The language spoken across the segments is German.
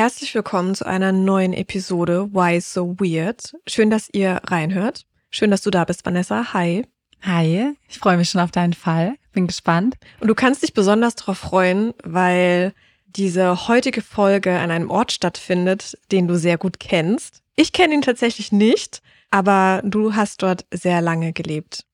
Herzlich willkommen zu einer neuen Episode Why So Weird. Schön, dass ihr reinhört. Schön, dass du da bist, Vanessa. Hi. Hi, ich freue mich schon auf deinen Fall. Bin gespannt. Und du kannst dich besonders darauf freuen, weil diese heutige Folge an einem Ort stattfindet, den du sehr gut kennst. Ich kenne ihn tatsächlich nicht, aber du hast dort sehr lange gelebt.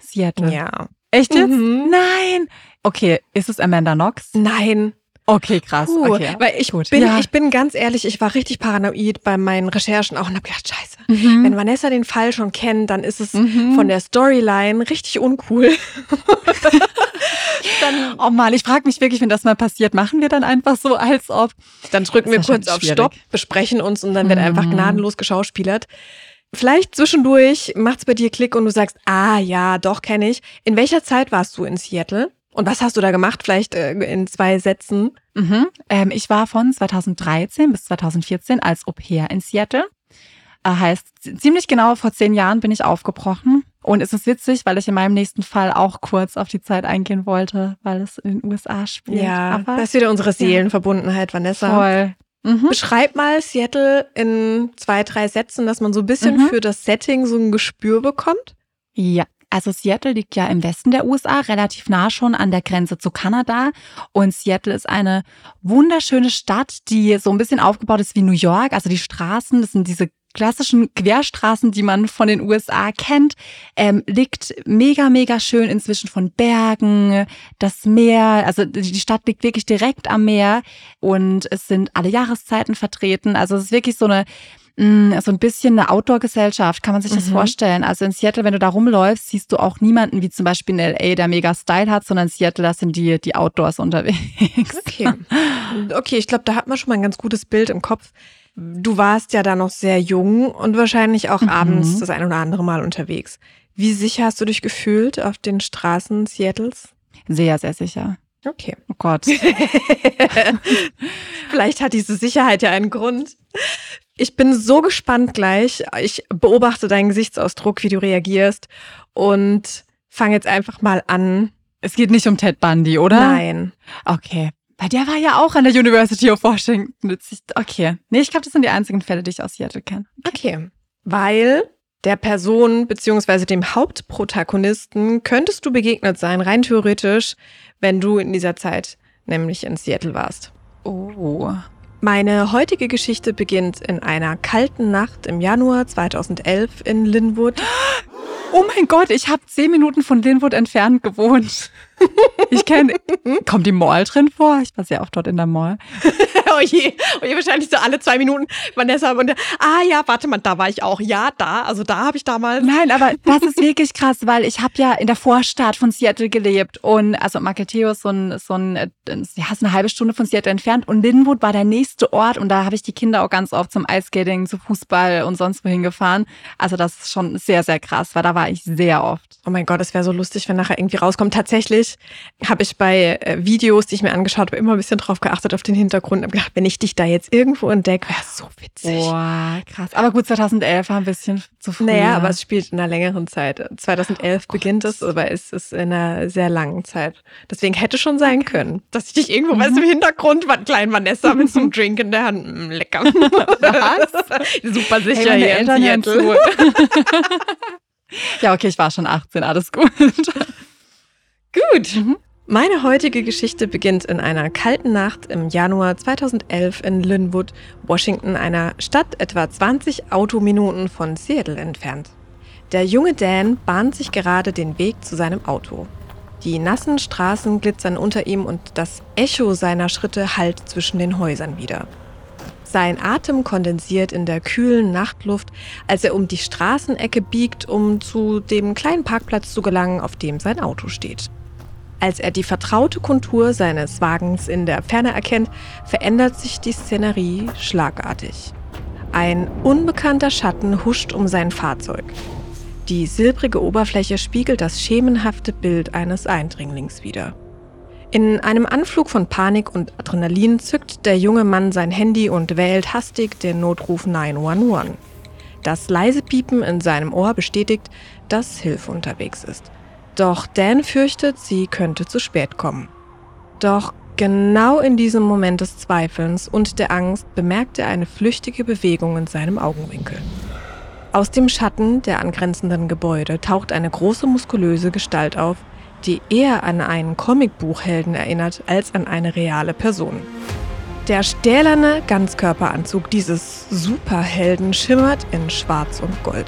Seattle. Ja. Echt jetzt? Mhm. Nein. Okay, ist es Amanda Knox? Nein. Okay, krass. Puh, okay. weil ich Gut. bin, Ja. ich bin ganz ehrlich, ich war richtig paranoid bei meinen Recherchen auch und habe gedacht, scheiße, Mhm. wenn Vanessa den Fall schon kennt, dann ist es Mhm. von der Storyline richtig uncool. dann, Oh Mann, ich frage mich wirklich, wenn das mal passiert, machen wir dann einfach so, als ob. dann drücken wir kurz auf Stopp, besprechen uns und dann wird einfach Mhm. gnadenlos geschauspielert. Vielleicht zwischendurch macht's bei dir Klick und du sagst, ah ja, doch kenne ich. In welcher Zeit warst du in Seattle? Und was hast du da gemacht? Vielleicht äh, in zwei Sätzen. Mhm. Ähm, ich war von 2013 bis 2014 als Au pair in Seattle. Äh, heißt, ziemlich genau vor zehn Jahren bin ich aufgebrochen. Und es ist witzig, weil ich in meinem nächsten Fall auch kurz auf die Zeit eingehen wollte, weil es in den USA spielt. Ja, Aber das ist wieder unsere Seelenverbundenheit, Vanessa. voll. Mhm. Beschreib mal Seattle in zwei, drei Sätzen, dass man so ein bisschen Mhm. für das Setting so ein Gespür bekommt. Ja, also Seattle liegt ja im Westen der USA, relativ nah schon an der Grenze zu Kanada. Und Seattle ist eine wunderschöne Stadt, die so ein bisschen aufgebaut ist wie New York. Also die Straßen, das sind diese klassischen Querstraßen, die man von den USA kennt, ähm, liegt mega, mega schön inzwischen von Bergen, das Meer, also die Stadt liegt wirklich direkt am Meer und es sind alle Jahreszeiten vertreten. Also es ist wirklich so eine mh, so ein bisschen eine Outdoor-Gesellschaft, kann man sich das Mhm. vorstellen. Also in Seattle, wenn du da rumläufst, siehst du auch niemanden wie zum Beispiel in LA, der mega Style hat, sondern in Seattle, da sind die, die Outdoors unterwegs. Okay. Okay, ich glaube, da hat man schon mal ein ganz gutes Bild im Kopf. Du warst ja da noch sehr jung und wahrscheinlich auch Mhm. abends das ein oder andere Mal unterwegs. Wie sicher hast du dich gefühlt auf den Straßen Seattles? Sehr, sehr sicher. Okay. Oh Gott. Vielleicht hat diese Sicherheit ja einen Grund. Ich bin so gespannt gleich. Ich beobachte deinen Gesichtsausdruck, wie du reagierst und fange jetzt einfach mal an. Es geht nicht um Ted Bundy, oder? Nein. Okay. Weil der war ja auch an der University of Washington. Okay. Nee, ich glaube, das sind die einzigen Fälle, die ich aus Seattle kenne. Okay. Weil der Person beziehungsweise dem Hauptprotagonisten könntest du begegnet sein, rein theoretisch, wenn du in dieser Zeit nämlich in Seattle warst. Oh. Meine heutige Geschichte beginnt in einer kalten Nacht im Januar 2011 in Linwood. Oh mein Gott, ich habe zehn Minuten von Linwood entfernt gewohnt. Ich kenne. Kommt die Mall drin vor? Ich war sehr oft dort in der Mall. oh je, oh je, wahrscheinlich so alle zwei Minuten. Vanessa und ah ja, warte mal, da war ich auch. Ja, da, also da habe ich damals. Nein, aber das ist wirklich krass, weil ich habe ja in der Vorstadt von Seattle gelebt und also Maketeo ist so ein, so ein, äh, ja, ist eine halbe Stunde von Seattle entfernt und Linwood war der nächste Ort und da habe ich die Kinder auch ganz oft zum Eiskating, zu Fußball und sonst wohin gefahren. Also das ist schon sehr, sehr krass, weil da war ich sehr oft. Oh mein Gott, es wäre so lustig, wenn nachher irgendwie rauskommt. Tatsächlich habe ich bei äh, Videos, die ich mir angeschaut habe, immer ein bisschen drauf geachtet auf den Hintergrund und hab gedacht, wenn ich dich da jetzt irgendwo entdecke, wäre so witzig. Boah, krass. Aber gut, 2011 war ein bisschen zu früh. Naja, aber es spielt in einer längeren Zeit. 2011 Oh beginnt es, aber es ist in einer sehr langen Zeit. Deswegen hätte schon sein können, dass ich dich irgendwo, Mhm. weißt du, im Hintergrund war klein Vanessa mit so einem Drink in der Hand. Mm, lecker. Was? Super sicher hey, hier in Seattle. ja, okay, ich war schon 18, alles gut. Gut. Mhm. Meine heutige Geschichte beginnt in einer kalten Nacht im Januar 2011 in Linwood, Washington, einer Stadt etwa 20 Autominuten von Seattle entfernt. Der junge Dan bahnt sich gerade den Weg zu seinem Auto. Die nassen Straßen glitzern unter ihm und das Echo seiner Schritte hallt zwischen den Häusern wieder. Sein Atem kondensiert in der kühlen Nachtluft, als er um die Straßenecke biegt, um zu dem kleinen Parkplatz zu gelangen, auf dem sein Auto steht. Als er die vertraute Kontur seines Wagens in der Ferne erkennt, verändert sich die Szenerie schlagartig. Ein unbekannter Schatten huscht um sein Fahrzeug. Die silbrige Oberfläche spiegelt das schemenhafte Bild eines Eindringlings wider. In einem Anflug von Panik und Adrenalin zückt der junge Mann sein Handy und wählt hastig den Notruf 911. Das leise Piepen in seinem Ohr bestätigt, dass Hilfe unterwegs ist. Doch Dan fürchtet, sie könnte zu spät kommen. Doch genau in diesem Moment des Zweifelns und der Angst bemerkt er eine flüchtige Bewegung in seinem Augenwinkel. Aus dem Schatten der angrenzenden Gebäude taucht eine große muskulöse Gestalt auf, die eher an einen Comicbuchhelden erinnert als an eine reale Person. Der stählerne Ganzkörperanzug dieses Superhelden schimmert in Schwarz und Gold.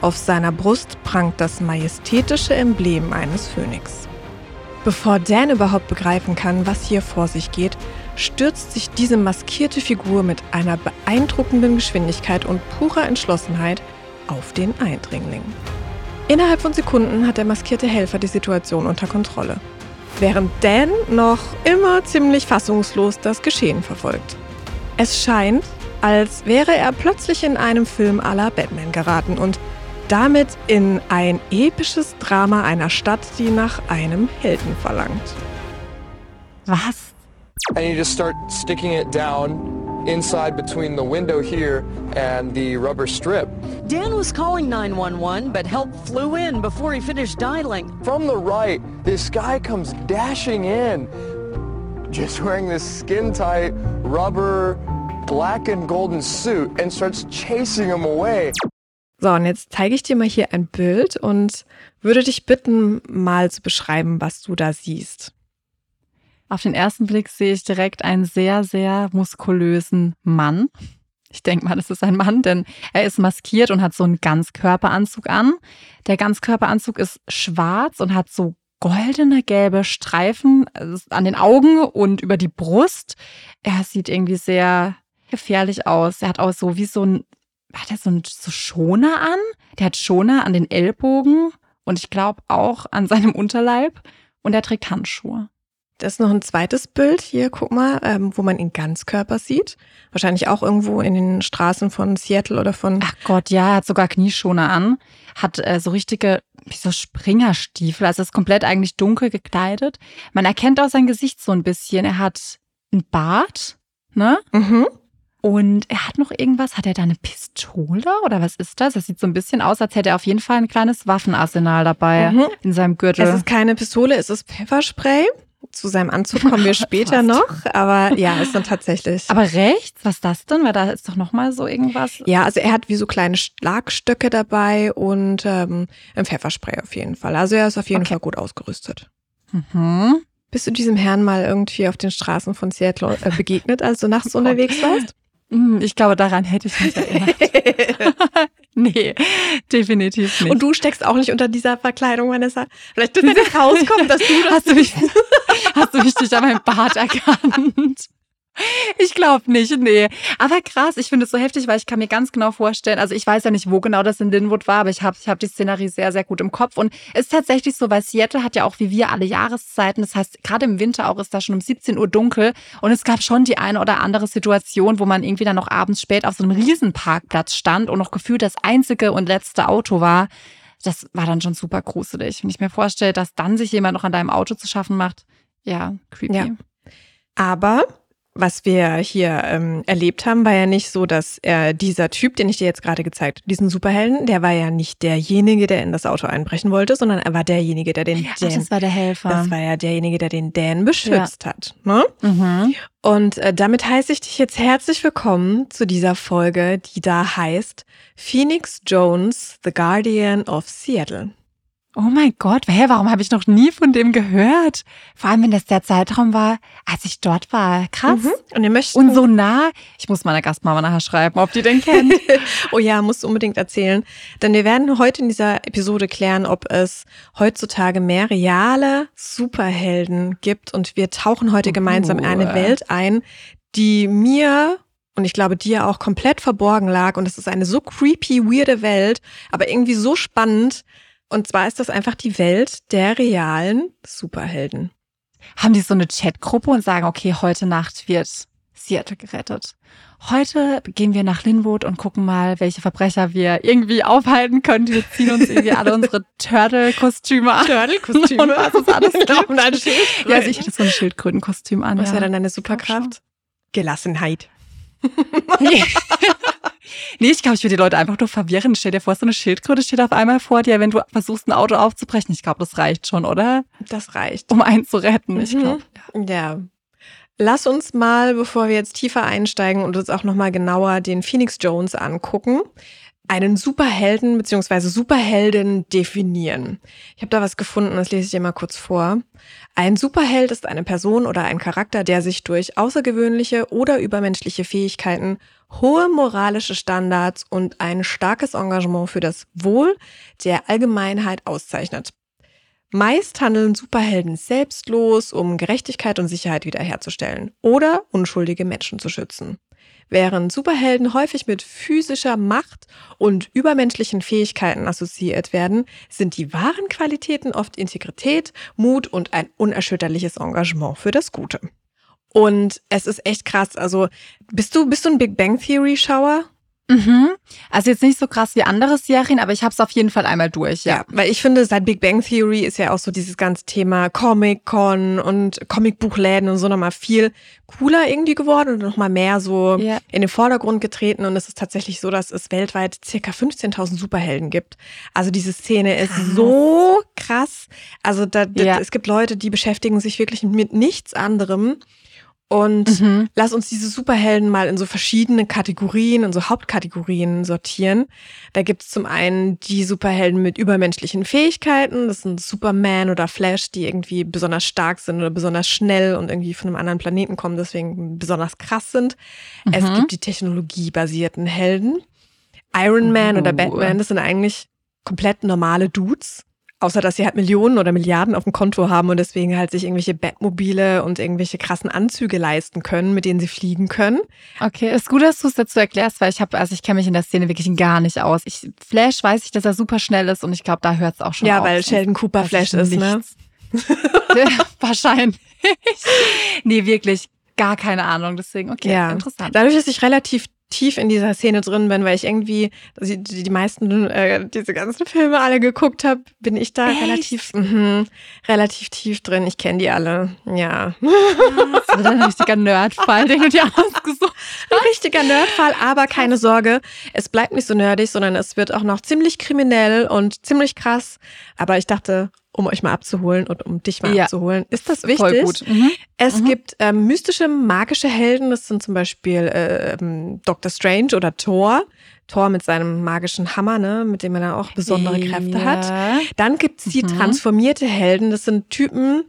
Auf seiner Brust prangt das majestätische Emblem eines Phönix. Bevor Dan überhaupt begreifen kann, was hier vor sich geht, stürzt sich diese maskierte Figur mit einer beeindruckenden Geschwindigkeit und purer Entschlossenheit auf den Eindringling. Innerhalb von Sekunden hat der maskierte Helfer die Situation unter Kontrolle während Dan noch immer ziemlich fassungslos das Geschehen verfolgt. Es scheint, als wäre er plötzlich in einem Film à la Batman geraten und damit in ein episches Drama einer Stadt, die nach einem Helden verlangt. Was? And you just start sticking it down inside between the window here and the rubber strip. Dan was calling 911, but help flew in before he finished dialing. From the right, this guy comes dashing in, just wearing this skin-tight rubber black and golden suit and starts chasing him away. So, und jetzt zeige ich dir mal hier ein Bild und würde dich bitten, mal zu beschreiben, was du da siehst. Auf den ersten Blick sehe ich direkt einen sehr, sehr muskulösen Mann. Ich denke mal, das ist ein Mann, denn er ist maskiert und hat so einen Ganzkörperanzug an. Der Ganzkörperanzug ist schwarz und hat so goldene gelbe Streifen äh, an den Augen und über die Brust. Er sieht irgendwie sehr gefährlich aus. Er hat auch so wie so ein, hat er so ein so Schoner an? Der hat Schoner an den Ellbogen und ich glaube auch an seinem Unterleib und er trägt Handschuhe. Das ist noch ein zweites Bild hier, guck mal, ähm, wo man ihn Ganzkörper sieht. Wahrscheinlich auch irgendwo in den Straßen von Seattle oder von. Ach Gott, ja, er hat sogar Knieschoner an, hat äh, so richtige, wie so Springerstiefel, also ist komplett eigentlich dunkel gekleidet. Man erkennt auch sein Gesicht so ein bisschen. Er hat einen Bart, ne? Mhm. Und er hat noch irgendwas, hat er da eine Pistole oder was ist das? Das sieht so ein bisschen aus, als hätte er auf jeden Fall ein kleines Waffenarsenal dabei Mhm. in seinem Gürtel. Es ist keine Pistole, es ist Pfefferspray. Zu seinem Anzug kommen wir später noch, aber ja, es sind tatsächlich. Aber rechts, was ist das denn? Weil da ist doch noch mal so irgendwas. ja, also er hat wie so kleine Schlagstöcke dabei und ähm, ein Pfefferspray auf jeden Fall. Also er ist auf jeden Okay. Fall gut ausgerüstet. Mhm. Bist du diesem Herrn mal irgendwie auf den Straßen von Seattle äh, begegnet, als du nachts Oh unterwegs warst? Hm, Ich glaube, daran hätte ich mich erinnert. nee, definitiv nicht. Und du steckst auch nicht unter dieser Verkleidung, Vanessa. Vielleicht wird es rauskommen, dass du das hast du mich, hast du mich durch an meinem Bart erkannt? Ich glaube nicht, nee. Aber krass, ich finde es so heftig, weil ich kann mir ganz genau vorstellen, also ich weiß ja nicht, wo genau das in Linwood war, aber ich habe ich hab die Szenerie sehr, sehr gut im Kopf. Und es ist tatsächlich so, weil Seattle hat ja auch wie wir alle Jahreszeiten. Das heißt, gerade im Winter auch ist da schon um 17 Uhr dunkel. Und es gab schon die eine oder andere Situation, wo man irgendwie dann noch abends spät auf so einem Riesenparkplatz stand und noch gefühlt das einzige und letzte Auto war. Das war dann schon super gruselig. Wenn ich mir vorstelle, dass dann sich jemand noch an deinem Auto zu schaffen macht, ja, creepy. Ja. Aber was wir hier ähm, erlebt haben, war ja nicht so, dass er dieser Typ, den ich dir jetzt gerade gezeigt habe, diesen Superhelden, der war ja nicht derjenige, der in das Auto einbrechen wollte, sondern er war derjenige, der den Ach, Dan, das war der Helfer. das war ja derjenige, der den Dan beschützt hat. Ne? mhm. Und äh, damit heiße ich dich jetzt herzlich willkommen zu dieser Folge, die da heißt Phoenix Jones, The Guardian of Seattle. Oh mein Gott, hä, warum habe ich noch nie von dem gehört? Vor allem, wenn das der Zeitraum war, als ich dort war. Krass. Mhm. Und wir möchten Und so nah. Ich muss meiner Gastmama nachher schreiben, ob die den kennt. oh ja, musst du unbedingt erzählen. Denn wir werden heute in dieser Episode klären, ob es heutzutage mehr reale Superhelden gibt. Und wir tauchen heute gemeinsam in eine Uh. Welt ein, die mir und ich glaube dir auch komplett verborgen lag. Und es ist eine so creepy, weirde Welt, aber irgendwie so spannend. Und zwar ist das einfach die Welt der realen Superhelden. Haben die so eine Chatgruppe und sagen, okay, heute Nacht wird Seattle gerettet. Heute gehen wir nach Linwood und gucken mal, welche Verbrecher wir irgendwie aufhalten können. Wir ziehen uns irgendwie alle unsere Turtle-Kostüme an. Turtle-Kostüme? Und was es alles gibt. Und ein Schild. Ja, also ich hätte so ein Schildkrötenkostüm an. Was ja. wäre dann deine Superkraft? Gelassenheit. nee, ich glaube, ich würde die Leute einfach nur verwirren. Stell dir vor, so eine Schildkröte steht auf einmal vor dir, wenn du versuchst, ein Auto aufzubrechen. Ich glaube, das reicht schon, oder? Das reicht. Um einen zu retten. Ich Mhm. glaube. Ja, Lass uns mal, bevor wir jetzt tiefer einsteigen und uns auch nochmal genauer den Phoenix Jones angucken, einen Superhelden bzw. Superheldin definieren. Ich habe da was gefunden, das lese ich dir mal kurz vor. Ein Superheld ist eine Person oder ein Charakter, der sich durch außergewöhnliche oder übermenschliche Fähigkeiten, hohe moralische Standards und ein starkes Engagement für das Wohl der Allgemeinheit auszeichnet. Meist handeln Superhelden selbstlos, um Gerechtigkeit und Sicherheit wiederherzustellen oder unschuldige Menschen zu schützen. Während Superhelden häufig mit physischer Macht und übermenschlichen Fähigkeiten assoziiert werden, sind die wahren Qualitäten oft Integrität, Mut und ein unerschütterliches Engagement für das Gute. Und es ist echt krass. Also, bist du, bist du ein Big Bang Theory Schauer? Mhm. Also jetzt nicht so krass wie andere Serien, aber ich habe es auf jeden Fall einmal durch, ja. Ja, weil ich finde, seit Big Bang Theory ist ja auch so dieses ganze Thema Comic-Con und Comicbuchläden und so nochmal viel cooler irgendwie geworden und nochmal mehr so Ja. in den Vordergrund getreten. Und es ist tatsächlich so, dass es weltweit circa 15.000 Superhelden gibt. Also diese Szene ist Krass. so krass. Also da, da, Ja. es gibt Leute, die beschäftigen sich wirklich mit nichts anderem. Und Mhm. lass uns diese Superhelden mal in so verschiedene Kategorien, in so Hauptkategorien sortieren. Da gibt es zum einen die Superhelden mit übermenschlichen Fähigkeiten. Das sind Superman oder Flash, die irgendwie besonders stark sind oder besonders schnell und irgendwie von einem anderen Planeten kommen, deswegen besonders krass sind. Es Mhm. gibt die technologiebasierten Helden. Iron Man oder Uh. Batman, das sind eigentlich komplett normale Dudes. Außer dass sie halt Millionen oder Milliarden auf dem Konto haben und deswegen halt sich irgendwelche Batmobile und irgendwelche krassen Anzüge leisten können, mit denen sie fliegen können. Okay, ist gut, dass du es dazu erklärst, weil ich habe, also ich kenne mich in der Szene wirklich gar nicht aus. Ich, Flash weiß ich, dass er super schnell ist und ich glaube, da hört es auch schon ja, auf. weil Sonst Sheldon Cooper weiß Flash ist, ne? Wahrscheinlich. nee, wirklich gar keine Ahnung. Deswegen, okay, Ja. interessant. Dadurch, dass ich relativ tief in dieser Szene drin bin, weil ich irgendwie die, die die meisten, äh, diese ganzen Filme alle geguckt habe, bin ich da Echt? relativ, mhm, relativ tief drin. Ich kenne die alle, ja. Das wird ein richtiger Nerdfall, den du dir ausgesucht richtiger Nerdfall, aber keine Sorge, es bleibt nicht so nerdig, sondern es wird auch noch ziemlich kriminell und ziemlich krass. Aber ich dachte, um euch mal abzuholen und um dich mal Ja. abzuholen, ist das wichtig. Voll gut. Mhm. Es Mhm. gibt ähm, mystische, magische Helden. Das sind zum Beispiel äh, Doctor Strange oder Thor. Thor mit seinem magischen Hammer, ne, mit dem er auch besondere Kräfte hat. Ja. Dann gibt's die Mhm. transformierte Helden. Das sind Typen,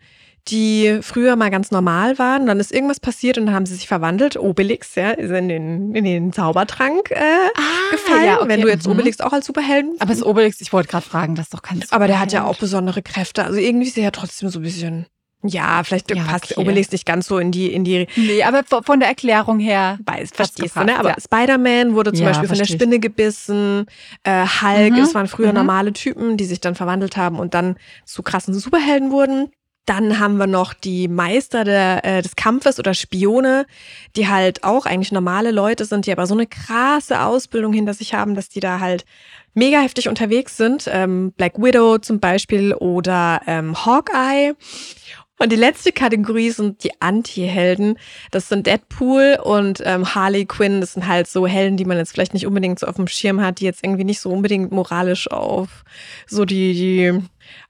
die früher mal ganz normal waren. Dann ist irgendwas passiert und dann haben sie sich verwandelt. Obelix, ja, ist in den, in den Zaubertrank äh, Ah, gefallen. ja, okay. Wenn du jetzt Mhm. Obelix auch als Superhelden. Aber es ist Obelix, ich wollte gerade fragen, das ist doch kein aber der hat ja auch besondere Kräfte. Also irgendwie ist er ja trotzdem so ein bisschen. Ja, vielleicht Ja, passt okay. Obelix nicht ganz so in die, in die Nee, aber von der Erklärung her. weiß, verstehst du, ne? Aber ja. Spider-Man wurde zum Ja, Beispiel von der ich. Spinne gebissen. Äh, Hulk, Mhm, das waren früher mhm. normale Typen, die sich dann verwandelt haben und dann zu krassen Superhelden wurden. Dann haben wir noch die Meister der, äh, des Kampfes oder Spione, die halt auch eigentlich normale Leute sind, die aber so eine krasse Ausbildung hinter sich haben, dass die da halt mega heftig unterwegs sind. Ähm, Black Widow zum Beispiel oder ähm, Hawkeye. Und die letzte Kategorie sind die Anti-Helden. Das sind Deadpool und ähm, Harley Quinn. Das sind halt so Helden, die man jetzt vielleicht nicht unbedingt so auf dem Schirm hat, die jetzt irgendwie nicht so unbedingt moralisch auf so die, die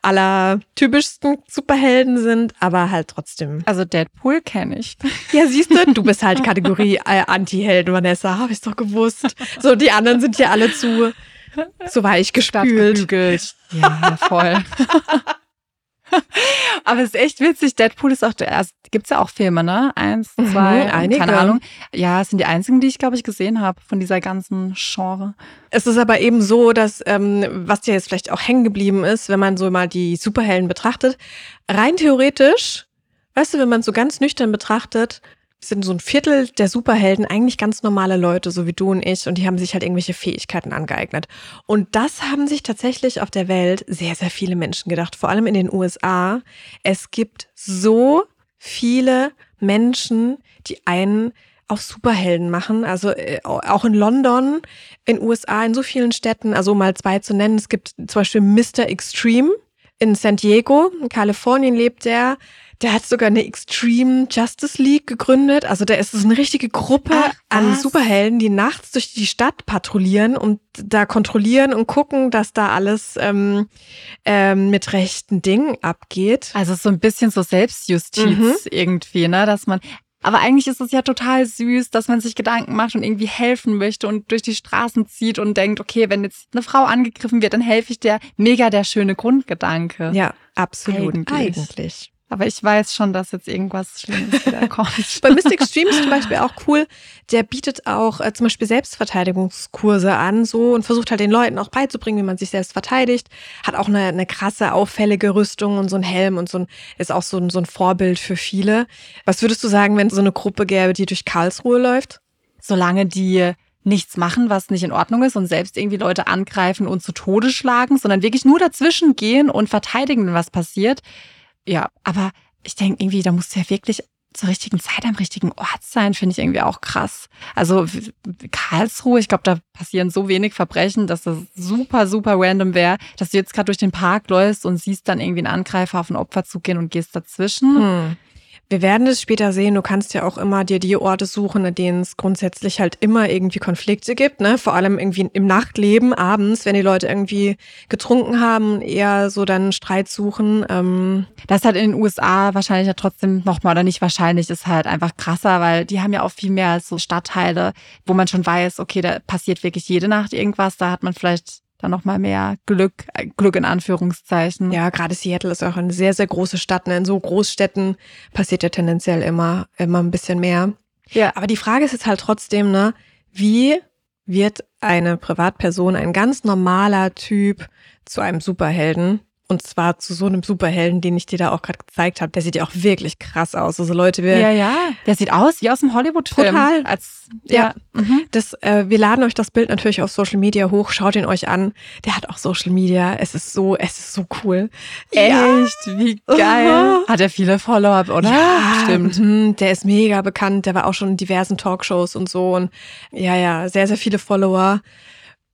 allertypischsten Superhelden sind, aber halt trotzdem. Also Deadpool kenne ich. Ja, siehst du, du bist halt Kategorie äh, Anti-Helden, Vanessa, habe ich doch gewusst. So, die anderen sind ja alle zu, zu weich gespült. Ja, voll. Aber es ist echt witzig. Deadpool ist auch, der- also gibt's ja auch Filme, ne? Eins, Mhm, zwei, einige. keine Ahnung. Ja, es sind die einzigen, die ich, glaube ich, gesehen habe von dieser ganzen Genre. Es ist aber eben so, dass, ähm, was dir jetzt vielleicht auch hängen geblieben ist, wenn man so mal die Superhelden betrachtet, rein theoretisch, weißt du, wenn man es so ganz nüchtern betrachtet, sind so ein Viertel der Superhelden eigentlich ganz normale Leute, so wie du und ich, und die haben sich halt irgendwelche Fähigkeiten angeeignet. Und das haben sich tatsächlich auf der Welt sehr, sehr viele Menschen gedacht, vor allem in den USA. Es gibt so viele Menschen, die einen auf Superhelden machen. Also äh, auch in London, in USA, in so vielen Städten, also um mal zwei zu nennen. Es gibt zum Beispiel Mr. Extreme in San Diego, in Kalifornien lebt der. Der hat sogar eine Extreme Justice League gegründet. Also da ist es eine richtige Gruppe Ach, an? Superhelden, die nachts durch die Stadt patrouillieren und da kontrollieren und gucken, dass da alles ähm, ähm, mit rechten Dingen abgeht. Also so ein bisschen so Selbstjustiz Mhm. irgendwie, ne? Dass man. Aber eigentlich ist es ja total süß, dass man sich Gedanken macht und irgendwie helfen möchte und durch die Straßen zieht und denkt, okay, wenn jetzt eine Frau angegriffen wird, dann helfe ich der. Mega der schöne Grundgedanke. Ja, absolut. Eigentlich. Eigentlich. Aber ich weiß schon, dass jetzt irgendwas Schlimmes wieder kommt. Bei Mystic Streams zum Beispiel auch cool. Der bietet auch äh, zum Beispiel Selbstverteidigungskurse an, so und versucht halt den Leuten auch beizubringen, wie man sich selbst verteidigt. Hat auch eine, eine krasse, auffällige Rüstung und so ein Helm und so ein, ist auch so ein, so ein Vorbild für viele. Was würdest du sagen, wenn so eine Gruppe gäbe, die durch Karlsruhe läuft? Solange die nichts machen, was nicht in Ordnung ist und selbst irgendwie Leute angreifen und zu Tode schlagen, sondern wirklich nur dazwischen gehen und verteidigen, was passiert, ja, aber ich denke irgendwie, da musst du ja wirklich zur richtigen Zeit am richtigen Ort sein, finde ich irgendwie auch krass. Also Karlsruhe, ich glaube, da passieren so wenig Verbrechen, dass das super, super random wäre, dass du jetzt gerade durch den Park läufst und siehst dann irgendwie einen Angreifer auf ein Opfer zugehen und gehst dazwischen. Hm. Wir werden es später sehen. Du kannst ja auch immer dir die Orte suchen, in denen es grundsätzlich halt immer irgendwie Konflikte gibt, ne? Vor allem irgendwie im Nachtleben, abends, wenn die Leute irgendwie getrunken haben, eher so dann Streit suchen. Ähm das ist halt in den USA wahrscheinlich ja trotzdem nochmal oder nicht wahrscheinlich, ist halt einfach krasser, weil die haben ja auch viel mehr so Stadtteile, wo man schon weiß, okay, da passiert wirklich jede Nacht irgendwas. Da hat man vielleicht dann nochmal mehr Glück, äh, Glück in Anführungszeichen. Ja, gerade Seattle ist auch eine sehr, sehr große Stadt. Ne? In so Großstädten passiert ja tendenziell immer, immer ein bisschen mehr. Ja. Aber die Frage ist jetzt halt trotzdem, ne, wie wird eine Privatperson, ein ganz normaler Typ zu einem Superhelden? Und zwar zu so einem Superhelden, den ich dir da auch gerade gezeigt habe. Der sieht ja auch wirklich krass aus. Also Leute, wir. Ja, ja. Der sieht aus wie aus einem Hollywood-Film. Total. Als, ja. ja. Mhm. Das, äh, wir laden euch das Bild natürlich auf Social Media hoch. Schaut ihn euch an. Der hat auch Social Media. Es ist so, es ist so cool. Echt? Ja. Wie geil. Hat er viele Follower, oder? Ja, stimmt. Mhm. Der ist mega bekannt. Der war auch schon in diversen Talkshows und so. Und ja, ja, sehr, sehr viele Follower.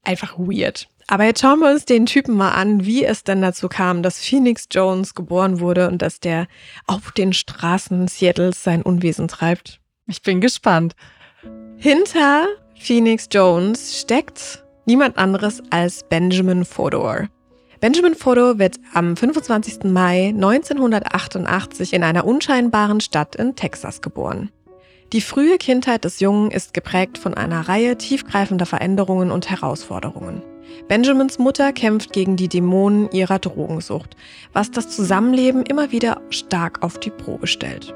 Einfach weird. Aber jetzt schauen wir uns den Typen mal an, wie es denn dazu kam, dass Phoenix Jones geboren wurde und dass der auf den Straßen Seattles sein Unwesen treibt. Ich bin gespannt. Hinter Phoenix Jones steckt niemand anderes als Benjamin Fodor. Benjamin Fodor wird am 25. Mai 1988 in einer unscheinbaren Stadt in Texas geboren. Die frühe Kindheit des Jungen ist geprägt von einer Reihe tiefgreifender Veränderungen und Herausforderungen. Benjamins Mutter kämpft gegen die Dämonen ihrer Drogensucht, was das Zusammenleben immer wieder stark auf die Probe stellt.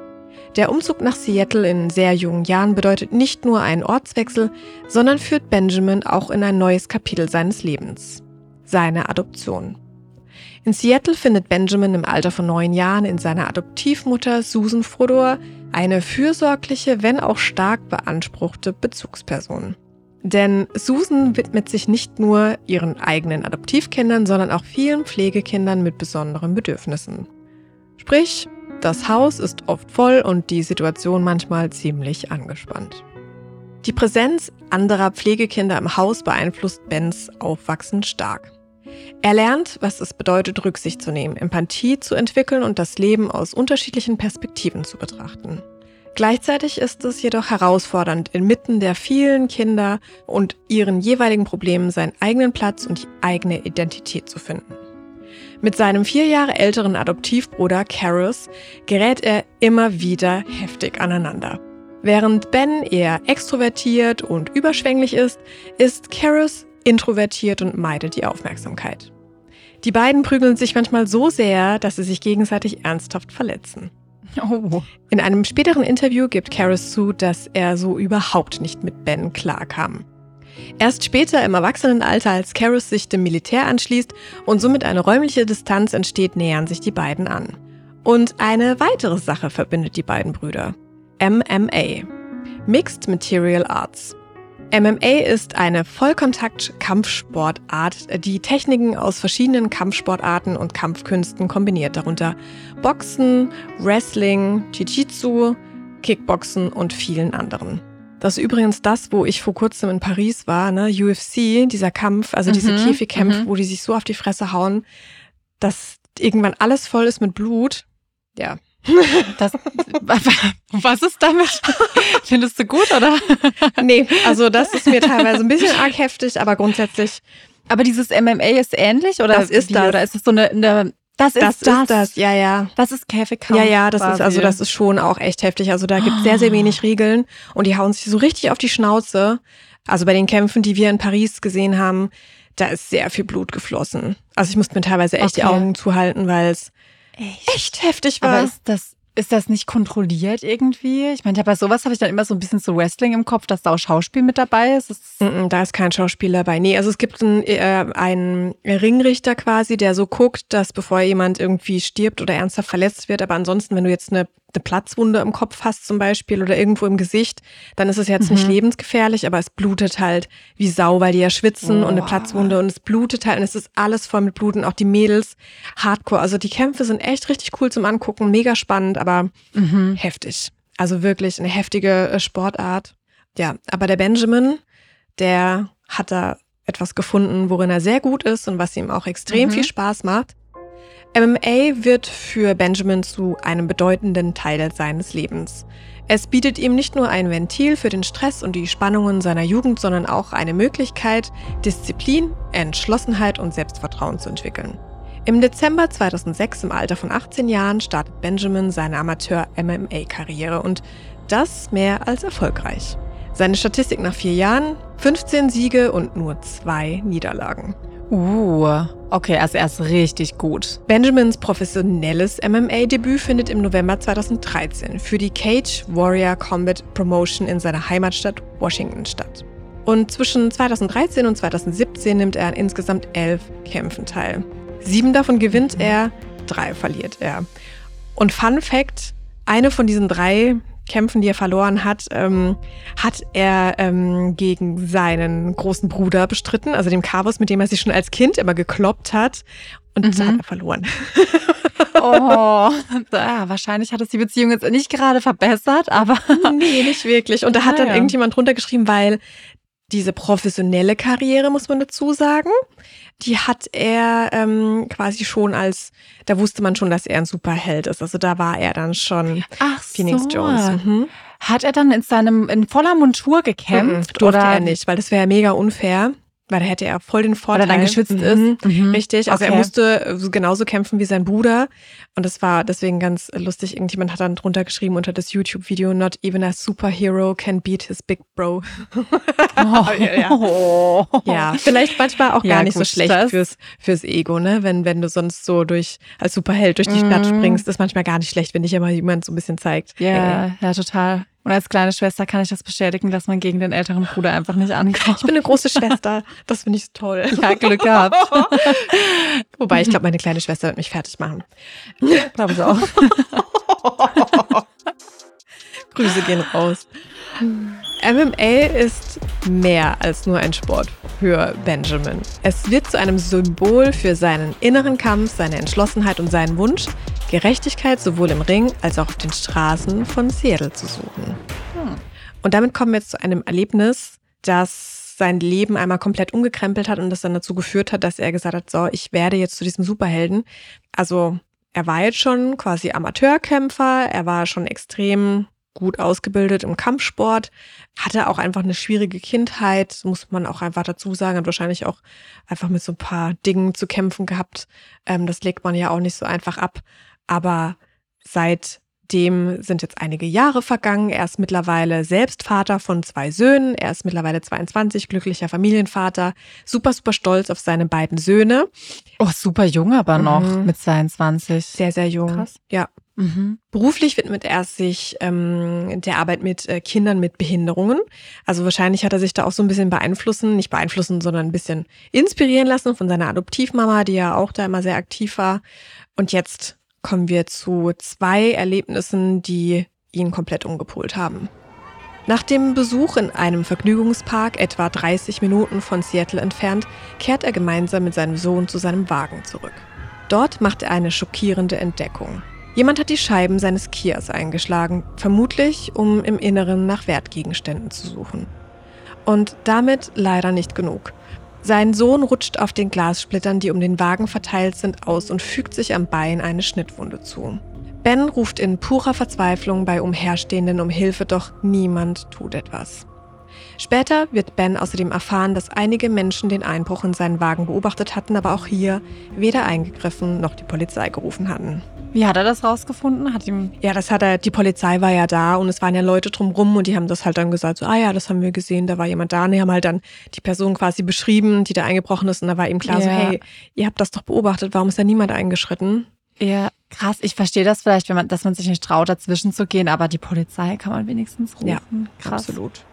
Der Umzug nach Seattle in sehr jungen Jahren bedeutet nicht nur einen Ortswechsel, sondern führt Benjamin auch in ein neues Kapitel seines Lebens. Seine Adoption. In Seattle findet Benjamin im Alter von neun Jahren in seiner Adoptivmutter Susan Fodor eine fürsorgliche, wenn auch stark beanspruchte Bezugsperson. Denn Susan widmet sich nicht nur ihren eigenen Adoptivkindern, sondern auch vielen Pflegekindern mit besonderen Bedürfnissen. Sprich, das Haus ist oft voll und die Situation manchmal ziemlich angespannt. Die Präsenz anderer Pflegekinder im Haus beeinflusst Bens Aufwachsen stark. Er lernt, was es bedeutet, Rücksicht zu nehmen, Empathie zu entwickeln und das Leben aus unterschiedlichen Perspektiven zu betrachten. Gleichzeitig ist es jedoch herausfordernd, inmitten der vielen Kinder und ihren jeweiligen Problemen seinen eigenen Platz und die eigene Identität zu finden. Mit seinem vier Jahre älteren Adoptivbruder Karis gerät er immer wieder heftig aneinander. Während Ben eher extrovertiert und überschwänglich ist, ist Karis introvertiert und meidet die Aufmerksamkeit. Die beiden prügeln sich manchmal so sehr, dass sie sich gegenseitig ernsthaft verletzen. Oh. In einem späteren Interview gibt Karis zu, dass er so überhaupt nicht mit Ben klarkam. Erst später im Erwachsenenalter, als Karis sich dem Militär anschließt und somit eine räumliche Distanz entsteht, nähern sich die beiden an. Und eine weitere Sache verbindet die beiden Brüder. MMA. Mixed Material Arts. MMA ist eine Vollkontakt-Kampfsportart, die Techniken aus verschiedenen Kampfsportarten und Kampfkünsten kombiniert, darunter Boxen, Wrestling, Jiu-Jitsu, Kickboxen und vielen anderen. Das ist übrigens das, wo ich vor kurzem in Paris war, ne? UFC, dieser Kampf, also diese Mhm, Käfigkämpfe, mhm. wo die sich so auf die Fresse hauen, dass irgendwann alles voll ist mit Blut. Ja, Das, was ist damit? Findest du gut, oder? nee, also das ist mir teilweise ein bisschen arg heftig, aber grundsätzlich Aber dieses MMA ist ähnlich oder Das ist wie, das. oder ist es so eine, eine Das ist Das, das. ist das, ja, ja. Das ist Käfigkampf. Ja, ja, das ist quasi. also das ist schon auch echt heftig. Also da gibt sehr, sehr wenig Regeln und die hauen sich so richtig auf die Schnauze. Also bei den Kämpfen, die wir in Paris gesehen haben, da ist sehr viel Blut geflossen. Also ich musste mir teilweise echt die Okay. Augen zuhalten, weil es Echt? echt heftig war. Aber ist das, ist das nicht kontrolliert irgendwie? Ich meine, ja, bei sowas habe ich dann immer so ein bisschen so Wrestling im Kopf, dass da auch Schauspiel mit dabei ist. Ist Da ist kein Schauspieler bei. Nee, also es gibt einen, äh, einen Ringrichter quasi, der so guckt, dass bevor jemand irgendwie stirbt oder ernsthaft verletzt wird, aber ansonsten, wenn du jetzt eine, eine Platzwunde im Kopf hast zum Beispiel oder irgendwo im Gesicht, dann ist es jetzt nicht Mhm. lebensgefährlich, aber es blutet halt wie Sau, weil die ja schwitzen und eine. Platzwunde und es blutet halt und es ist alles voll mit Blut und auch die Mädels hardcore. Also die Kämpfe sind echt richtig cool zum Angucken, mega spannend, aber mhm. heftig. Also wirklich eine heftige äh, Sportart. Ja, aber der Benjamin, der hat da etwas gefunden, worin er sehr gut ist und was ihm auch extrem Mhm. viel Spaß macht. MMA wird für Benjamin zu einem bedeutenden Teil seines Lebens. Es bietet ihm nicht nur ein Ventil für den Stress und die Spannungen seiner Jugend, sondern auch eine Möglichkeit, Disziplin, Entschlossenheit und Selbstvertrauen zu entwickeln. Im Dezember 2006, im Alter von 18 Jahren, startet Benjamin seine Amateur-MMA-Karriere und das mehr als erfolgreich. Seine Statistik nach vier Jahren, 15 Siege und nur zwei Niederlagen. Uh, okay, also er ist richtig gut. Benjamins professionelles MMA-Debüt findet im November 2013 für die Cage Warrior Combat Promotion in seiner Heimatstadt Washington statt. Und zwischen 2013 und 2017 nimmt er an insgesamt elf Kämpfen teil. Sieben davon gewinnt er, drei verliert er. Und Fun Fact: Eine von diesen drei Kämpfen, die er verloren hat, ähm, hat er ähm, gegen seinen großen Bruder bestritten, also dem Carvus, mit dem er sich schon als Kind immer gekloppt hat. Und Mhm. hat er verloren. Oh, da, wahrscheinlich hat es die Beziehung jetzt nicht gerade verbessert, aber nee, nicht wirklich. Und da hat dann Naja. irgendjemand drunter geschrieben, weil diese professionelle Karriere, muss man dazu sagen, die hat er ähm, quasi schon als, da wusste man schon, dass er ein Superheld ist. Also da war er dann schon ach Phoenix so. Jones. Mhm. Hat er dann in seinem in voller Montur Mhm. gekämpft Durfte oder er nicht, weil das wäre mega unfair. Weil da hätte er voll den Weil Vorteil. er dann geschützt Mhm. ist? Mhm. Richtig, also er Okay. musste äh, so genauso kämpfen wie sein Bruder. Und das war deswegen ganz lustig. Irgendjemand hat dann drunter geschrieben unter das YouTube-Video, not even a superhero can beat his big bro. Oh. Ja, ja. Oh. Ja, vielleicht manchmal auch Ja, gar nicht so gut, schlecht das- fürs, fürs Ego, ne? Wenn, wenn du sonst so durch, als Superheld durch die Stadt Mhm. springst, ist manchmal gar nicht schlecht, wenn dich immer jemand so ein bisschen zeigt. Ja, ja, total. Und als kleine Schwester kann ich das bestätigen, dass man gegen den älteren Bruder einfach nicht ankommt. Ich bin eine große Schwester. Das finde ich so toll. Ja, Glück gehabt. Wobei, ich glaube, meine kleine Schwester wird mich fertig machen. Glaube ich auch. Grüße gehen raus. MMA ist mehr als nur ein Sport für Benjamin. Es wird zu einem Symbol für seinen inneren Kampf, seine Entschlossenheit und seinen Wunsch, Gerechtigkeit sowohl im Ring als auch auf den Straßen von Seattle zu suchen. Und damit kommen wir jetzt zu einem Erlebnis, das sein Leben einmal komplett umgekrempelt hat und das dann dazu geführt hat, dass er gesagt hat, so, ich werde jetzt zu diesem Superhelden. Also er war jetzt schon quasi Amateurkämpfer, er war schon extrem gut ausgebildet im Kampfsport, hatte auch einfach eine schwierige Kindheit, muss man auch einfach dazu sagen, hat wahrscheinlich auch einfach mit so ein paar Dingen zu kämpfen gehabt. Ähm, das legt man ja auch nicht so einfach ab. Aber seitdem sind jetzt einige Jahre vergangen. Er ist mittlerweile selbst Vater von zwei Söhnen. Er ist mittlerweile 22, glücklicher Familienvater, super, super stolz auf seine beiden Söhne. Oh, super jung aber noch Mhm. mit 22. Sehr, sehr jung. Krass. Ja. Mhm. Beruflich widmet er sich ähm, der Arbeit mit äh, Kindern mit Behinderungen. Also wahrscheinlich hat er sich da auch so ein bisschen beeinflussen, nicht beeinflussen, sondern ein bisschen inspirieren lassen von seiner Adoptivmama, die ja auch da immer sehr aktiv war. Und jetzt kommen wir zu zwei Erlebnissen, die ihn komplett umgepolt haben. Nach dem Besuch in einem Vergnügungspark, etwa 30 Minuten von Seattle entfernt, kehrt er gemeinsam mit seinem Sohn zu seinem Wagen zurück. Dort macht er eine schockierende Entdeckung. Jemand hat die Scheiben seines Kias eingeschlagen, vermutlich um im Inneren nach Wertgegenständen zu suchen. Und damit leider nicht genug. Sein Sohn rutscht auf den Glassplittern, die um den Wagen verteilt sind, aus und fügt sich am Bein eine Schnittwunde zu. Ben ruft in purer Verzweiflung bei Umherstehenden um Hilfe, doch niemand tut etwas. Später wird Ben außerdem erfahren, dass einige Menschen den Einbruch in seinen Wagen beobachtet hatten, aber auch hier weder eingegriffen noch die Polizei gerufen hatten. Wie hat er das rausgefunden? Hat ihm Ja, das hat er, die Polizei war ja da und es waren ja Leute drumrum und die haben das halt dann gesagt, so, ah ja, das haben wir gesehen, da war jemand da und die haben halt dann die Person quasi beschrieben, die da eingebrochen ist und da war ihm klar so, Ja. hey, ihr habt das doch beobachtet, warum ist da niemand eingeschritten? Ja, krass. Ich verstehe das vielleicht, wenn man, dass man sich nicht traut, dazwischen zu gehen, aber die Polizei kann man wenigstens rufen. Ja, krass. Absolut.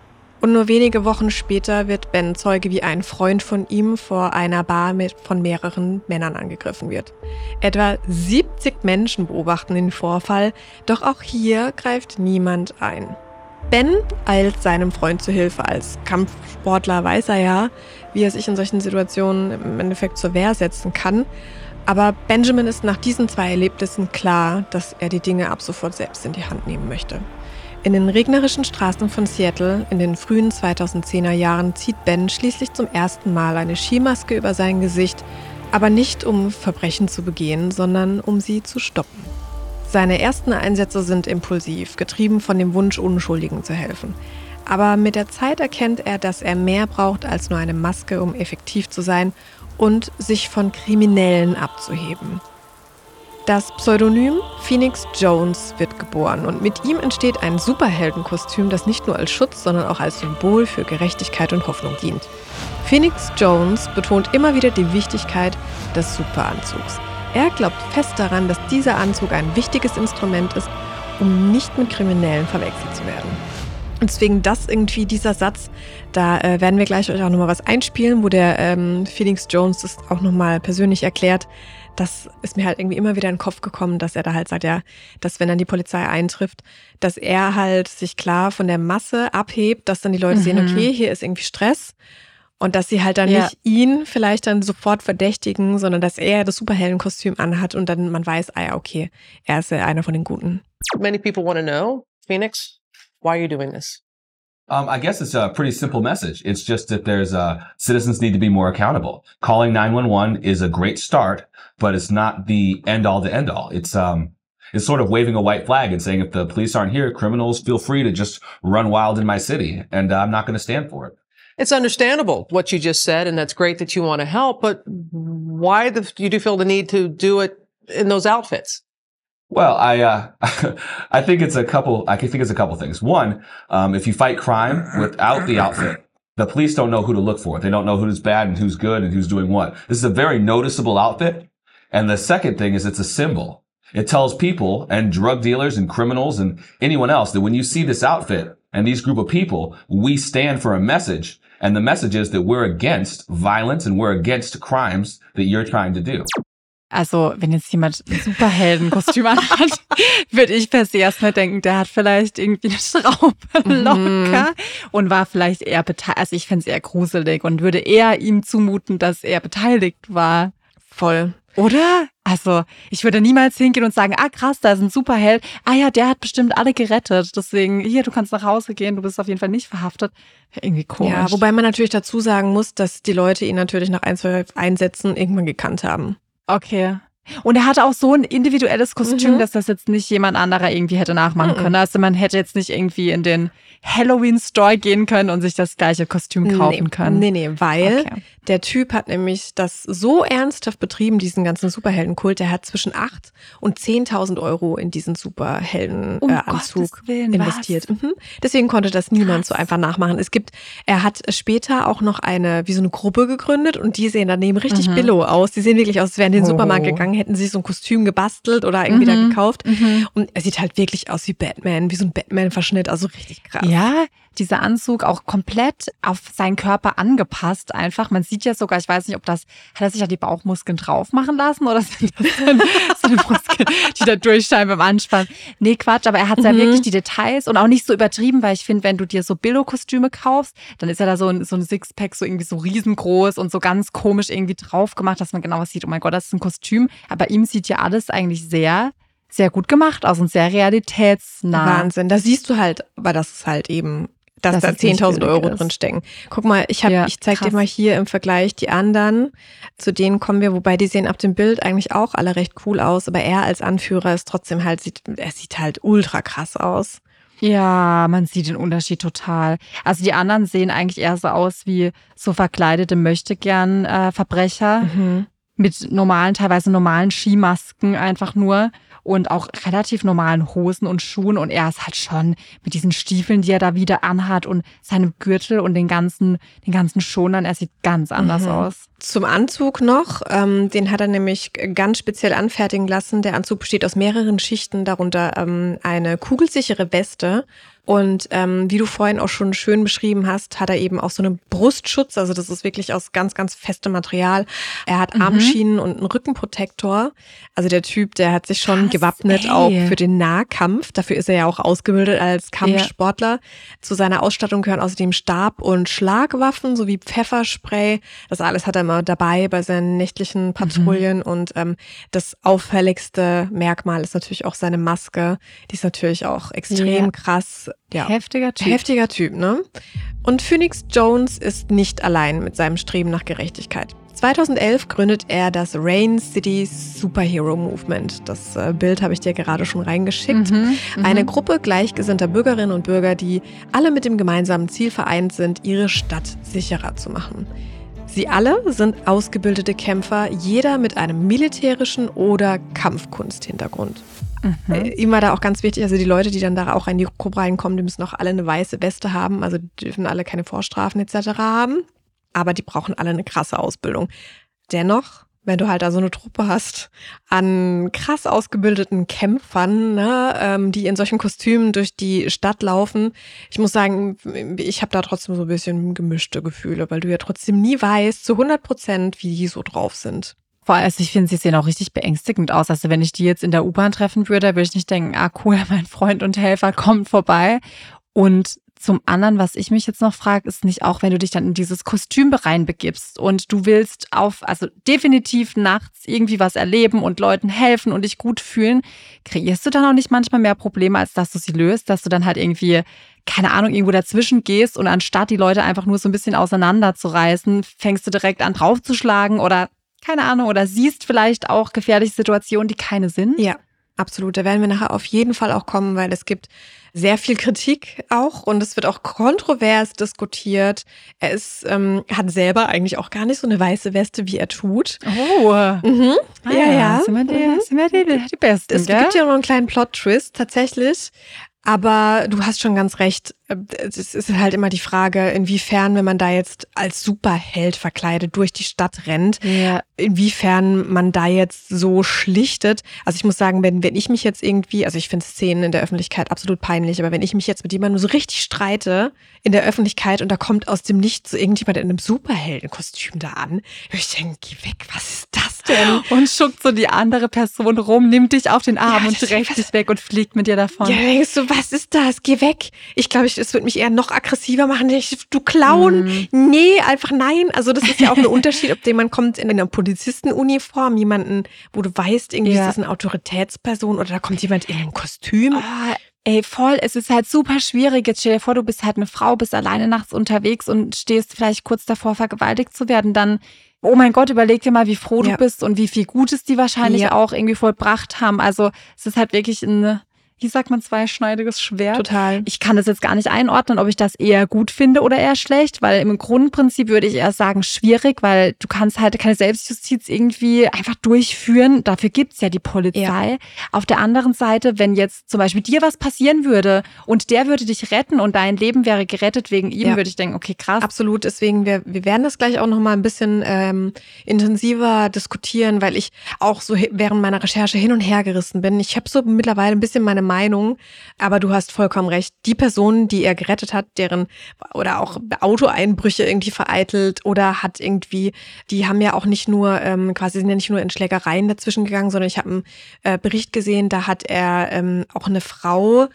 Und nur wenige Wochen später wird Ben Zeuge, wie ein Freund von ihm vor einer Bar mit von mehreren Männern angegriffen wird. Etwa 70 Menschen beobachten den Vorfall, doch auch hier greift niemand ein. Ben eilt seinem Freund zu Hilfe. Als Kampfsportler weiß er ja, wie er sich in solchen Situationen im Endeffekt zur Wehr setzen kann. Aber Benjamin ist nach diesen zwei Erlebnissen klar, dass er die Dinge ab sofort selbst in die Hand nehmen möchte. In den regnerischen Straßen von Seattle in den frühen 2010er Jahren zieht Ben schließlich zum ersten Mal eine Skimaske über sein Gesicht, aber nicht um Verbrechen zu begehen, sondern um sie zu stoppen. Seine ersten Einsätze sind impulsiv, getrieben von dem Wunsch, Unschuldigen zu helfen. Aber mit der Zeit erkennt er, dass er mehr braucht als nur eine Maske, um effektiv zu sein und sich von Kriminellen abzuheben. Das Pseudonym Phoenix Jones wird geboren und mit ihm entsteht ein Superheldenkostüm, das nicht nur als Schutz, sondern auch als Symbol für Gerechtigkeit und Hoffnung dient. Phoenix Jones betont immer wieder die Wichtigkeit des Superanzugs. Er glaubt fest daran, dass dieser Anzug ein wichtiges Instrument ist, um nicht mit Kriminellen verwechselt zu werden. Und deswegen das irgendwie, dieser Satz, da äh, werden wir gleich euch auch nochmal was einspielen, wo der ähm, Phoenix Jones das auch nochmal persönlich erklärt. Das ist mir halt irgendwie immer wieder in den Kopf gekommen, dass er da halt sagt, ja, dass wenn dann die Polizei eintrifft, dass er halt sich klar von der Masse abhebt, dass dann die Leute sehen, Mhm. okay, hier ist irgendwie Stress. Und dass sie halt dann Ja. nicht ihn vielleicht dann sofort verdächtigen, sondern dass er das Superheldenkostüm anhat und dann man weiß, ah ja, okay, er ist ja einer von den Guten. Many people want to know, Phoenix, why are you doing this? Um, I guess it's a pretty simple message. It's just that there's uh, citizens need to be more accountable. Calling 911 is a great start, but it's not the end all to end all. It's um, it's sort of waving a white flag and saying if the police aren't here, criminals feel free to just run wild in my city, and uh, I'm not going to stand for it. It's understandable what you just said, and that's great that you want to help, but why the, you do feel the need to do it in those outfits? Well, I uh, I think it's a couple. I think it's a couple things. One, um, if you fight crime without the outfit, the police don't know who to look for. They don't know who's bad and who's good and who's doing what. This is a very noticeable outfit. And the second thing is it's a symbol. It tells people and drug dealers and criminals and anyone else that when you see this outfit and these group of people, we stand for a message. And the message is that we're against violence and we're against crimes that you're trying to do. Also, wenn jetzt jemand ein Superheldenkostüm anhat, würde ich per se erstmal denken, der hat vielleicht irgendwie eine Schraube locker und war vielleicht eher beteiligt. Also ich fände es eher gruselig und würde eher ihm zumuten, dass er beteiligt war. Voll. Oder? Also, ich würde niemals hingehen und sagen, ah krass, da ist ein Superheld. Ah ja, der hat bestimmt alle gerettet. Deswegen, hier, du kannst nach Hause gehen, du bist auf jeden Fall nicht verhaftet. Irgendwie komisch. Ja, wobei man natürlich dazu sagen muss, dass die Leute ihn natürlich nach ein, zwei Einsätzen irgendwann gekannt haben. Okay. Und er hatte auch so ein individuelles Kostüm, Mhm. dass das jetzt nicht jemand anderer irgendwie hätte nachmachen Mhm. können. Also man hätte jetzt nicht irgendwie in den Halloween-Store gehen können und sich das gleiche Kostüm kaufen nee, können. Nee, nee, weil Okay. der Typ hat nämlich das so ernsthaft betrieben, diesen ganzen Superheldenkult. Der hat zwischen 8 und 10.000 Euro in diesen Superheldenanzug äh, Anzug Gottes Willen, investiert. Mhm. Deswegen konnte das niemand Krass. so einfach nachmachen. Es gibt, er hat später auch noch eine, wie so eine Gruppe gegründet und die sehen daneben richtig Mhm. billow aus. Die sehen wirklich aus, als wären in den Oh. Supermarkt gegangen, hätten sich so ein Kostüm gebastelt oder irgendwie da Mhm. gekauft. Mhm. Und er sieht halt wirklich aus wie Batman, wie so ein Batman-Verschnitt, also richtig krass. Ja, dieser Anzug auch komplett auf seinen Körper angepasst einfach. Man sieht ja sogar, ich weiß nicht, ob das, hat er sich ja die Bauchmuskeln drauf machen lassen oder sind das dann so eine Muskeln, die da durchscheinen beim Anspannen? Nee, Quatsch, aber er hat ja Mhm. wirklich die Details und auch nicht so übertrieben, weil ich finde, wenn du dir so Billo-Kostüme kaufst, dann ist ja da so ein, so ein Sixpack so irgendwie so riesengroß und so ganz komisch irgendwie drauf gemacht, dass man genau was sieht. Oh mein Gott, das ist ein Kostüm. Aber ihm sieht ja alles eigentlich sehr, sehr gut gemacht aus und sehr realitätsnah. Wahnsinn. Da siehst du halt, aber das ist halt eben, dass Dass da es nicht 10.000 billig Euro ist. drin stecken. Guck mal, ich, hab, Ja, ich zeig dir mal hier im Vergleich die anderen. Zu denen kommen wir, wobei die sehen ab dem Bild eigentlich auch alle recht cool aus, aber er als Anführer ist trotzdem halt, sieht, er sieht halt ultra krass aus. Ja, man sieht den Unterschied total. Also die anderen sehen eigentlich eher so aus wie so verkleidete Möchtegern-Verbrecher Mhm. mit normalen, teilweise normalen Skimasken einfach nur und auch relativ normalen Hosen und Schuhen und er ist halt schon mit diesen Stiefeln, die er da wieder anhat und seinem Gürtel und den ganzen, den ganzen Schonern, er sieht ganz anders Mhm. aus. Zum Anzug noch, ähm, den hat er nämlich ganz speziell anfertigen lassen. Der Anzug besteht aus mehreren Schichten, darunter ähm, eine kugelsichere Weste. Und ähm, wie du vorhin auch schon schön beschrieben hast, hat er eben auch so einen Brustschutz. Also das ist wirklich aus ganz, ganz festem Material. Er hat Mhm. Armschienen und einen Rückenprotektor. Also der Typ, der hat sich schon Krass, gewappnet ey. auch für den Nahkampf. Dafür ist er ja auch ausgebildet als Kampfsportler. Zu seiner Ausstattung gehören außerdem Stab und Schlagwaffen sowie Pfefferspray. Das alles hat er immer dabei bei seinen nächtlichen Patrouillen. Und ähm, das auffälligste Merkmal ist natürlich auch seine Maske. Die ist natürlich auch extrem Ja. krass. Ja. Heftiger Typ. Heftiger Typ, ne? Und Phoenix Jones ist nicht allein mit seinem Streben nach Gerechtigkeit. 2011 gründet er das Rain City Superhero Movement. Das äh, Bild habe ich dir gerade schon reingeschickt. Mhm, mhm. Eine Gruppe gleichgesinnter Bürgerinnen und Bürger, die alle mit dem gemeinsamen Ziel vereint sind, ihre Stadt sicherer zu machen. Sie alle sind ausgebildete Kämpfer, jeder mit einem militärischen oder Kampfkunsthintergrund. Mhm. Äh, Ihm war da auch ganz wichtig, also die Leute, die dann da auch in die Gruppe reinkommen, die müssen auch alle eine weiße Weste haben, also die dürfen alle keine Vorstrafen etc. haben, aber die brauchen alle eine krasse Ausbildung. Dennoch, wenn du halt da so eine Truppe hast an krass ausgebildeten Kämpfern, ne, ähm, die in solchen Kostümen durch die Stadt laufen, ich muss sagen, ich habe da trotzdem so ein bisschen gemischte Gefühle, weil du ja trotzdem nie weißt zu 100 Prozent, wie die so drauf sind. Vor allem, also ich finde, sie sehen auch richtig beängstigend aus. Also wenn ich die jetzt in der U-Bahn treffen würde, würde ich nicht denken, ah cool, mein Freund und Helfer kommt vorbei. Und zum anderen, was ich mich jetzt noch frage, ist nicht auch, wenn du dich dann in dieses Kostüm reinbegibst und du willst auf, also definitiv nachts irgendwie was erleben und Leuten helfen und dich gut fühlen, kreierst du dann auch nicht manchmal mehr Probleme, als dass du sie löst, dass du dann halt irgendwie keine Ahnung, irgendwo dazwischen gehst und anstatt die Leute einfach nur so ein bisschen auseinanderzureißen, fängst du direkt an draufzuschlagen oder keine Ahnung, oder siehst vielleicht auch gefährliche Situationen, die keine sind. Ja, absolut. Da werden wir nachher auf jeden Fall auch kommen, weil es gibt sehr viel Kritik auch und es wird auch kontrovers diskutiert. Er ist, ähm, hat selber eigentlich auch gar nicht so eine weiße Weste, wie er tut. Oh. Mhm. Ah, ja, ja. Sind wir die, Mhm. sind wir die, die Besten, Es gell? gibt ja noch einen kleinen Plot-Twist tatsächlich. Aber du hast schon ganz recht. Es ist halt immer die Frage, inwiefern, wenn man da jetzt als Superheld verkleidet durch die Stadt rennt, Ja. inwiefern man da jetzt so schlichtet. Also ich muss sagen, wenn, wenn ich mich jetzt irgendwie, also ich finde Szenen in der Öffentlichkeit absolut peinlich, aber wenn ich mich jetzt mit jemandem so richtig streite in der Öffentlichkeit und da kommt aus dem Nichts so irgendjemand in einem Superheldenkostüm da an, würde ich denken, geh weg, was ist das denn? Und schuckt so die andere Person rum, nimmt dich auf den Arm Ja, und trägt dich weg und fliegt mit dir davon. Ja, denkst du, was ist das? Geh weg. Ich glaube, es wird mich eher noch aggressiver machen. Ich, du Clown. Mhm. Nee, einfach nein. Also das ist ja auch ein Unterschied, ob jemand kommt in einer Polizistenuniform, jemanden, wo du weißt, irgendwie Ja. ist das eine Autoritätsperson oder da kommt jemand in einem Kostüm. Ah, ey, voll, es ist halt super schwierig. Jetzt stell dir vor, du bist halt eine Frau, bist alleine nachts unterwegs und stehst vielleicht kurz davor, vergewaltigt zu werden. Dann, oh mein Gott, überleg dir mal, wie froh Ja. du bist und wie viel Gutes die wahrscheinlich Ja. auch irgendwie vollbracht haben. Also es ist halt wirklich ein, wie sagt man, zweischneidiges Schwert. Total. Ich kann das jetzt gar nicht einordnen, ob ich das eher gut finde oder eher schlecht, weil im Grundprinzip würde ich eher sagen schwierig, weil du kannst halt keine Selbstjustiz irgendwie einfach durchführen. Dafür gibt's ja die Polizei. Auf der anderen Seite, wenn jetzt zum Beispiel dir was passieren würde und der würde dich retten und dein Leben wäre gerettet wegen ihm, Ja. würde ich denken, okay, krass. Absolut, deswegen, wir, wir werden das gleich auch noch mal ein bisschen ähm, intensiver diskutieren, weil ich auch so während meiner Recherche hin und her gerissen bin. Ich habe so mittlerweile ein bisschen meine Meinung, aber du hast vollkommen recht. Die Person, die er gerettet hat, deren oder auch Autoeinbrüche irgendwie vereitelt oder hat irgendwie, die haben ja auch nicht nur ähm, quasi sind ja nicht nur in Schlägereien dazwischen gegangen, sondern ich habe einen äh, Bericht gesehen, da hat er ähm, auch eine Frau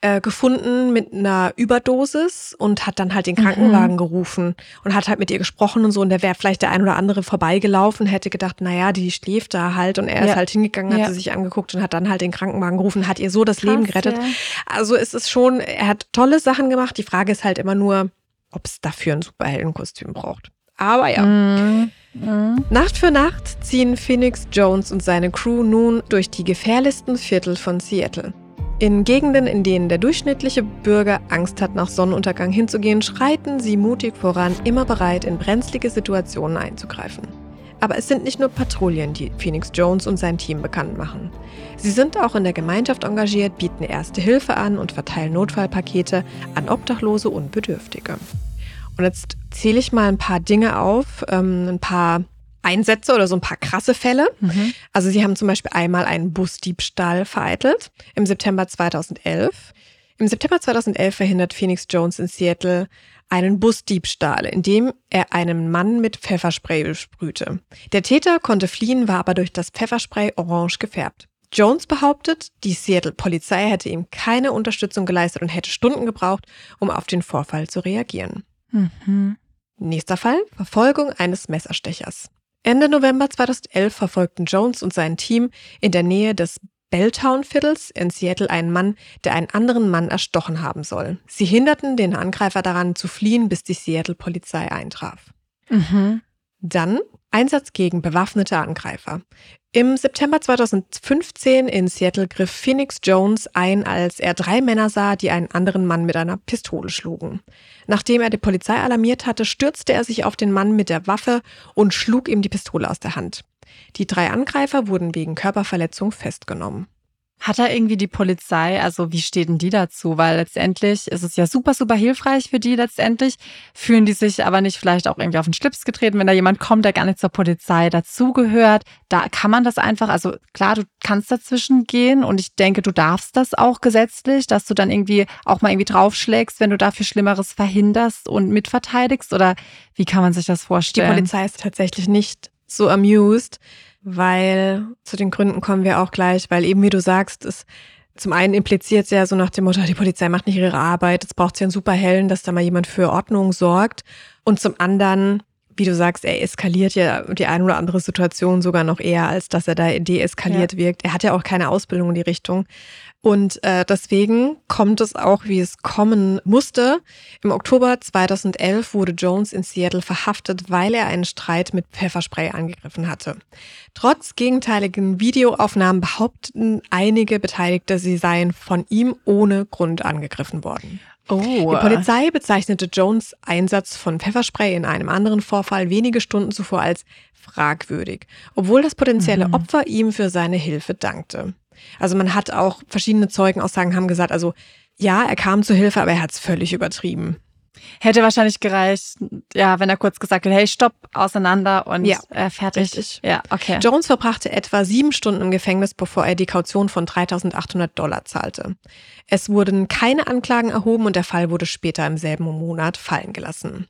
äh, gefunden mit einer Überdosis und hat dann halt den Krankenwagen gerufen und hat halt mit ihr gesprochen und so. Und da wäre vielleicht der ein oder andere vorbeigelaufen, hätte gedacht, naja, die schläft da halt. Und er Ja. ist halt hingegangen, hat Ja. sie sich angeguckt und hat dann halt den Krankenwagen gerufen, hat ihr so das Krass, Leben gerettet. ja. Also es ist schon, er hat tolle Sachen gemacht. Die Frage ist halt immer nur, ob es dafür ein Superheldenkostüm braucht. Aber ja. Mhm. Mhm. Nacht für Nacht ziehen Phoenix Jones und seine Crew nun durch die gefährlichsten Viertel von Seattle. In Gegenden, in denen der durchschnittliche Bürger Angst hat, nach Sonnenuntergang hinzugehen, schreiten sie mutig voran, immer bereit, in brenzlige Situationen einzugreifen. Aber es sind nicht nur Patrouillen, die Phoenix Jones und sein Team bekannt machen. Sie sind auch in der Gemeinschaft engagiert, bieten erste Hilfe an und verteilen Notfallpakete an Obdachlose und Bedürftige. Und jetzt zähle ich mal ein paar Dinge auf, ähm, ein paar Einsätze oder so ein paar krasse Fälle. Mhm. Also sie haben zum Beispiel einmal einen Busdiebstahl vereitelt im September 2011. Im September 2011 verhindert Phoenix Jones in Seattle einen Busdiebstahl, indem er einen Mann mit Pfefferspray besprühte. Der Täter konnte fliehen, war aber durch das Pfefferspray orange gefärbt. Jones behauptet, die Seattle-Polizei hätte ihm keine Unterstützung geleistet und hätte Stunden gebraucht, um auf den Vorfall zu reagieren. Mhm. Nächster Fall, Verfolgung eines Messerstechers. Ende November 2011 verfolgten Jones und sein Team in der Nähe des Belltown-Viertels in Seattle einen Mann, der einen anderen Mann erstochen haben soll. Sie hinderten den Angreifer daran zu fliehen, bis die Seattle-Polizei eintraf. Mhm. Dann Einsatz gegen bewaffnete Angreifer. Im September 2015 in Seattle griff Phoenix Jones ein, als er drei Männer sah, die einen anderen Mann mit einer Pistole schlugen. Nachdem er die Polizei alarmiert hatte, stürzte er sich auf den Mann mit der Waffe und schlug ihm die Pistole aus der Hand. Die drei Angreifer wurden wegen Körperverletzung festgenommen. Hat da irgendwie die Polizei, also wie steht denn die dazu? Weil letztendlich ist es ja super, super hilfreich für die letztendlich. Fühlen die sich aber nicht vielleicht auch irgendwie auf den Schlips getreten, wenn da jemand kommt, der gar nicht zur Polizei dazugehört? Da kann man das einfach, also klar, du kannst dazwischen gehen und ich denke, du darfst das auch gesetzlich, dass du dann irgendwie auch mal irgendwie draufschlägst, wenn du dafür Schlimmeres verhinderst und mitverteidigst oder wie kann man sich das Die vorstellen? Polizei ist tatsächlich nicht so amused, weil zu den Gründen kommen wir auch gleich, weil eben wie du sagst, es zum einen impliziert es ja so nach dem Motto, die Polizei macht nicht ihre Arbeit, es braucht ja einen Superhellen, dass da mal jemand für Ordnung sorgt. Und zum anderen, wie du sagst, er eskaliert ja die eine oder andere Situation sogar noch eher, als dass er da deeskaliert wirkt. Er hat ja auch keine Ausbildung in die Richtung. Und äh, deswegen kommt es auch, wie es kommen musste. Im Oktober 2011 wurde Jones in Seattle verhaftet, weil er einen Streit mit Pfefferspray angegriffen hatte. Trotz gegenteiligen Videoaufnahmen behaupten einige Beteiligte, sie seien von ihm ohne Grund angegriffen worden. oh. Die Polizei bezeichnete Jones Einsatz von Pfefferspray in einem anderen Vorfall wenige Stunden zuvor als fragwürdig, obwohl das potenzielle Mhm. Opfer ihm für seine Hilfe dankte. Also man hat auch verschiedene Zeugenaussagen haben gesagt, also ja, er kam zu Hilfe, aber er hat es völlig übertrieben. Hätte wahrscheinlich gereicht, ja, wenn er kurz gesagt hätte, hey, stopp, auseinander und Ja, äh, fertig. richtig. Ja, okay. Jones verbrachte etwa sieben Stunden im Gefängnis, bevor er die Kaution von 3.800 Dollar zahlte. Es wurden keine Anklagen erhoben und der Fall wurde später im selben Monat fallen gelassen.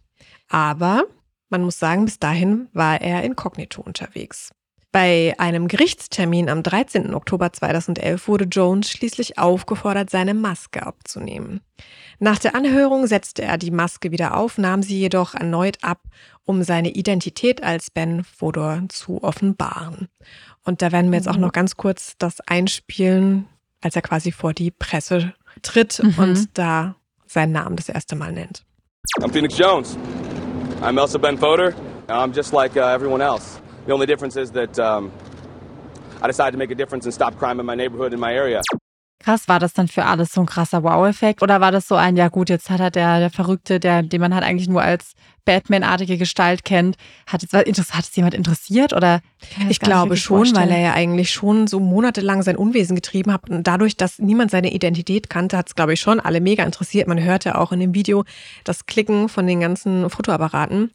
Aber man muss sagen, bis dahin war er inkognito unterwegs. Bei einem Gerichtstermin am 13. Oktober 2011 wurde Jones schließlich aufgefordert, seine Maske abzunehmen. Nach der Anhörung setzte er die Maske wieder auf, nahm sie jedoch erneut ab, um seine Identität als Ben Fodor zu offenbaren. Und da werden wir jetzt auch noch ganz kurz das einspielen, als er quasi vor die Presse tritt Mhm. und da seinen Namen das erste Mal nennt. I'm Phoenix Jones. I'm Elsa Ben Foder. I'm just like uh, everyone else. The only difference is that um, I decided to make a difference and stop crime in my neighborhood, in my area. Krass, war das dann für alles so ein krasser Wow-Effekt? Oder war das so ein, ja gut, jetzt hat er der, der Verrückte, der, den man halt eigentlich nur als Batman-artige Gestalt kennt, hat interessiert, hat es jemand interessiert? Oder Ich glaube schon, weil vorstellen. er ja eigentlich schon so monatelang sein Unwesen getrieben hat. Und dadurch, dass niemand seine Identität kannte, hat es, glaube ich, schon alle mega interessiert. Man hörte auch in dem Video das Klicken von den ganzen Fotoapparaten.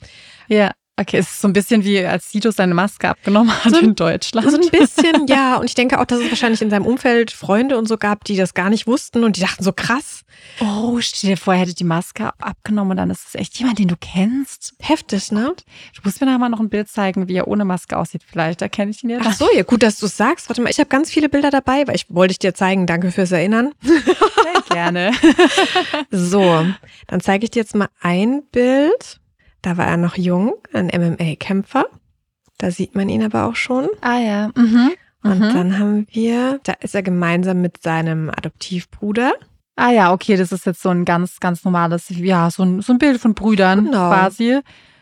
Ja, okay, es ist so ein bisschen wie als Sido seine Maske abgenommen hat So in Deutschland. So ein bisschen, ja. Und ich denke auch, dass es wahrscheinlich in seinem Umfeld Freunde und so gab, die das gar nicht wussten und die dachten so krass, Oh, stell dir vor, er hätte die Maske abgenommen und dann ist es echt jemand, den du kennst. heftig, ne? Du musst mir nachher mal noch ein Bild zeigen, wie er ohne Maske aussieht. Vielleicht erkenne ich ihn ja. Ach so, ja, gut, dass du es sagst. Warte mal, ich habe ganz viele Bilder dabei, weil ich wollte ich dir zeigen. Danke fürs Erinnern. Sehr gerne. So, dann zeige ich dir jetzt mal ein Bild. Da war er noch jung, ein MMA-Kämpfer. Da sieht man ihn aber auch schon. Ah ja. Mhm. Und Mhm. dann haben wir, da ist er gemeinsam mit seinem Adoptivbruder. Ah ja, okay, das ist jetzt so ein ganz, ganz normales, ja, so ein, so ein Bild von Brüdern Genau. quasi.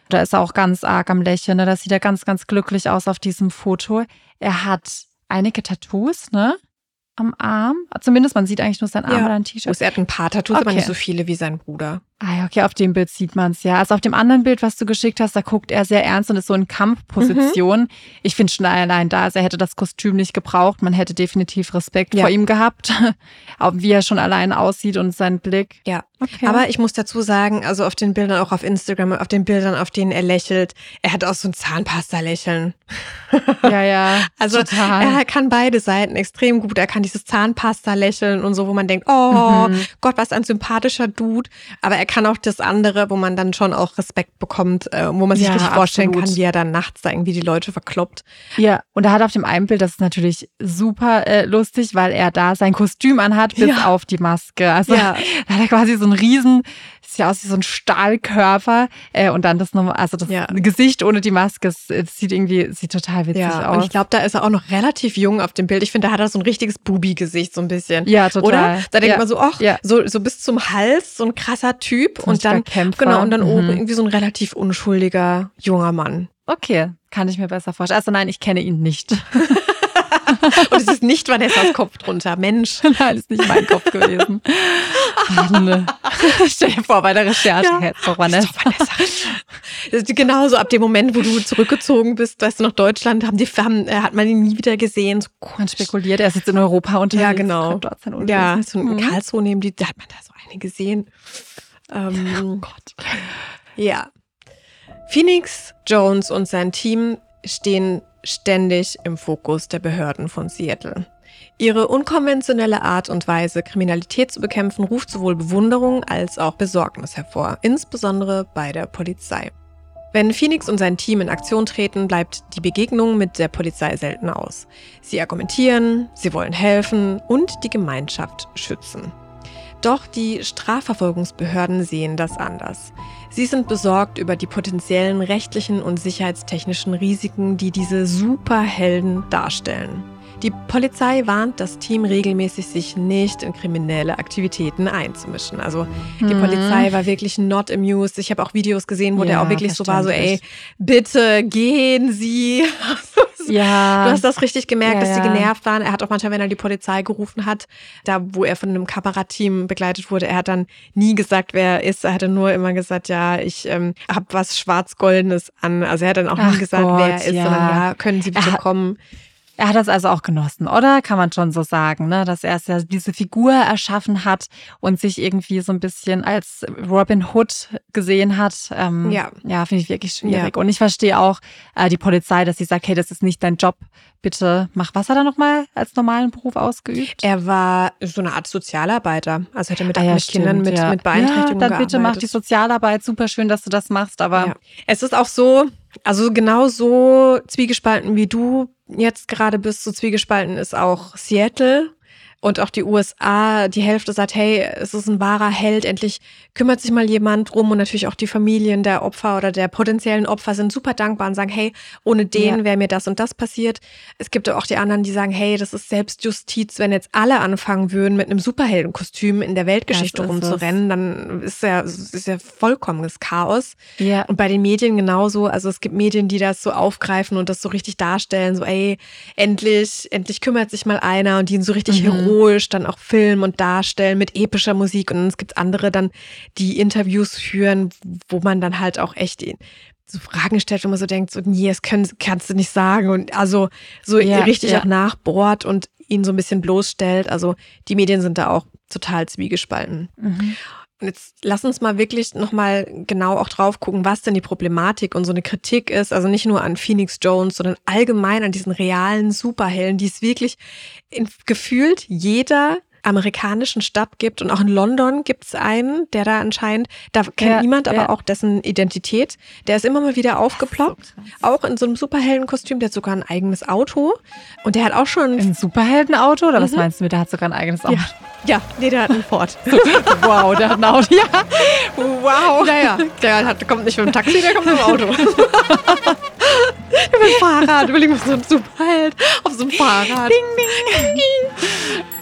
Da ist er auch ganz arg am Lächeln, ne? da sieht er ganz, ganz glücklich aus auf diesem Foto. Er hat einige Tattoos, ne? am Arm. Zumindest man sieht eigentlich nur sein Arm Ja. oder ein Oh, T-Shirt. er hat ein paar Tattoos, aber Okay. nicht so viele wie sein Bruder. Ah ja, okay, auf dem Bild sieht man es ja. Also auf dem anderen Bild, was du geschickt hast, da guckt er sehr ernst und ist so in Kampfposition. Mhm. Ich finde schon allein da, also er hätte das Kostüm nicht gebraucht. Man hätte definitiv Respekt Ja. vor ihm gehabt. Auch wie er schon allein aussieht und sein Blick. Ja. Okay. Aber ich muss dazu sagen, also auf den Bildern, auch auf Instagram, auf den Bildern, auf denen er lächelt, er hat auch so ein Zahnpasta-Lächeln. ja, ja. Also total. er kann beide Seiten extrem gut. Er kann dieses Zahnpasta-Lächeln und so, wo man denkt, oh Mhm. Gott, was ein sympathischer Dude. Aber er kann auch das andere, wo man dann schon auch Respekt bekommt, äh, wo man sich Ja, richtig vorstellen absolut. kann, wie er dann nachts da irgendwie die Leute verkloppt. Ja, und er hat auf dem einen Bild, das ist natürlich super äh, lustig, weil er da sein Kostüm anhat, bis Ja. auf die Maske. Also Ja. da hat er quasi so einen riesen, sieht ja aus wie so ein Stahlkörper äh, und dann das nochmal, also das Ja. Gesicht ohne die Maske, es, es sieht irgendwie, sieht total witzig Ja, aus. und ich glaube, da ist er auch noch relativ jung auf dem Bild. Ich finde, da hat er so ein richtiges Bubi-Gesicht, so ein bisschen. Ja, total. Oder? Da denkt Ja. man so, ach, Ja. so, so bis zum Hals, so ein krasser Typ. Und dann, Kämpfer. genau, und dann Mhm. oben irgendwie so ein relativ unschuldiger junger Mann. okay, kann ich mir besser vorstellen. Also nein, ich kenne ihn nicht. Und es ist nicht Vanessas Kopf drunter. Mensch. nein, ist nicht mein Kopf gewesen. Mann. Stell dir vor, bei der Recherche Ja. hätte doch Vanessa. Ist Genauso ab dem Moment, wo du zurückgezogen bist, weißt du, nach Deutschland, haben die, haben, äh, hat man ihn nie wieder gesehen. So, Man spekuliert, er ist jetzt in Europa unterwegs. Ja, genau. Ja, so in Mhm. Karlsruhe nehmen die, da hat man da so eine gesehen. Ähm, Oh Gott. Ja. Phoenix Jones und sein Team stehen ständig im Fokus der Behörden von Seattle. Ihre unkonventionelle Art und Weise, Kriminalität zu bekämpfen, ruft sowohl Bewunderung als auch Besorgnis hervor, insbesondere bei der Polizei. Wenn Phoenix und sein Team in Aktion treten, bleibt die Begegnung mit der Polizei selten aus. Sie argumentieren, sie wollen helfen und die Gemeinschaft schützen. Doch die Strafverfolgungsbehörden sehen das anders. Sie sind besorgt über die potenziellen rechtlichen und sicherheitstechnischen Risiken, die diese Superhelden darstellen. Die Polizei warnt das Team regelmäßig, sich nicht in kriminelle Aktivitäten einzumischen. Also die Mhm. Polizei war wirklich not amused. Ich habe auch Videos gesehen, wo der Ja, auch wirklich so war, so ey, bitte gehen Sie. Ja. Du hast das richtig gemerkt, Ja, dass sie genervt waren. Er hat auch manchmal, wenn er die Polizei gerufen hat, da wo er von einem Kamerateam begleitet wurde, er hat dann nie gesagt, wer er ist. Er hatte nur immer gesagt, ja, ich ähm, habe was Schwarz-Goldenes an. Also er hat dann auch Ach nie gesagt, wer er Gott, ist, sondern ja, können Sie bitte Er kommen. Er hat das also auch genossen, oder? Kann man schon so sagen, ne? Dass er es ja diese Figur erschaffen hat und sich irgendwie so ein bisschen als Robin Hood gesehen hat. Ähm, Ja. Ja, finde ich wirklich schwierig. Und ich verstehe auch äh, die Polizei, dass sie sagt, hey, das ist nicht dein Job. Bitte mach. Was hat er nochmal als normalen Beruf ausgeübt? Er war so eine Art Sozialarbeiter. Also hat er mit, Ah ja, mit Kindern stimmt, mit, ja. mit Beeinträchtigungen Ja, dann bitte mach die. Sozialarbeit. Super schön, dass du das machst, aber Ja. Es ist auch so, also genau so zwiegespalten wie du jetzt gerade bist, so zwiegespalten ist auch Seattle und auch die USA. Die Hälfte sagt, hey, es ist ein wahrer Held, endlich kümmert sich mal jemand drum und natürlich auch die Familien der Opfer oder der potenziellen Opfer sind super dankbar und sagen, hey, ohne den Ja. wäre mir das und das passiert. Es gibt auch die anderen, die sagen, hey, das ist Selbstjustiz, wenn jetzt alle anfangen würden, mit einem Superheldenkostüm in der Weltgeschichte rumzurennen, dann ist ja, ist ja vollkommenes Chaos. ja. Und bei den Medien genauso. Also es gibt Medien, die das so aufgreifen und das so richtig darstellen. So, ey, endlich, endlich kümmert sich mal einer und die ihn so richtig Mhm. heroisch dann auch filmen und darstellen mit epischer Musik. Und es gibt andere dann, die Interviews führen, wo man dann halt auch echt so Fragen stellt, wo man so denkt, so, nee, das können, kannst du nicht sagen. Und also so Ja, richtig ja. auch nachbohrt und ihn so ein bisschen bloßstellt. Also die Medien sind da auch total zwiegespalten. Mhm. Jetzt lass uns mal wirklich nochmal genau auch drauf gucken, was denn die Problematik und so eine Kritik ist. Also nicht nur an Phoenix Jones, sondern allgemein an diesen realen Superhelden, die es wirklich in, gefühlt jeder amerikanischen Stadt gibt und auch in London gibt es einen, der da anscheinend, da kennt Ja, niemand aber ja. auch dessen Identität. Der ist immer mal wieder aufgeploppt, auch in so einem Superheldenkostüm, der hat sogar ein eigenes Auto und der hat auch schon Ein Superheldenauto? Oder was Mhm. meinst du mit, der hat sogar ein eigenes Auto? ja, ja, nee, der hat einen Ford. Wow, der hat ein Auto. Ja. Wow. Ja, ja. Der hat, kommt nicht mit dem Taxi, der kommt mit dem Auto. mit dem Fahrrad. Überleg mal, so ein Superheld auf so einem Fahrrad. Ding, ding.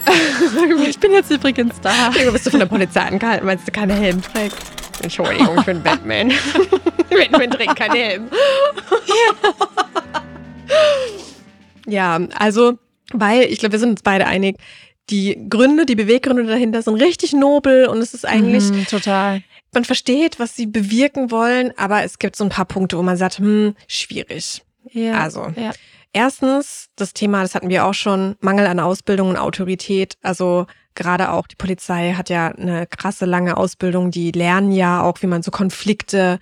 Ich bin jetzt übrigens da. Du bist du von der Polizei angehalten, weil du keine Helm trägst. Entschuldigung, ich bin Batman. Batman trägt keinen Helm. ja, also weil ich glaube, wir sind uns beide einig, die Gründe, die Beweggründe dahinter sind richtig nobel und es ist eigentlich Mhm, total. man versteht, was sie bewirken wollen, aber es gibt so ein paar Punkte, wo man sagt, hm, schwierig. Ja. Also, ja. Erstens, das Thema, das hatten wir auch schon, Mangel an Ausbildung und Autorität. Also gerade auch die Polizei hat ja eine krasse lange Ausbildung. Die lernen ja auch, wie man so Konflikte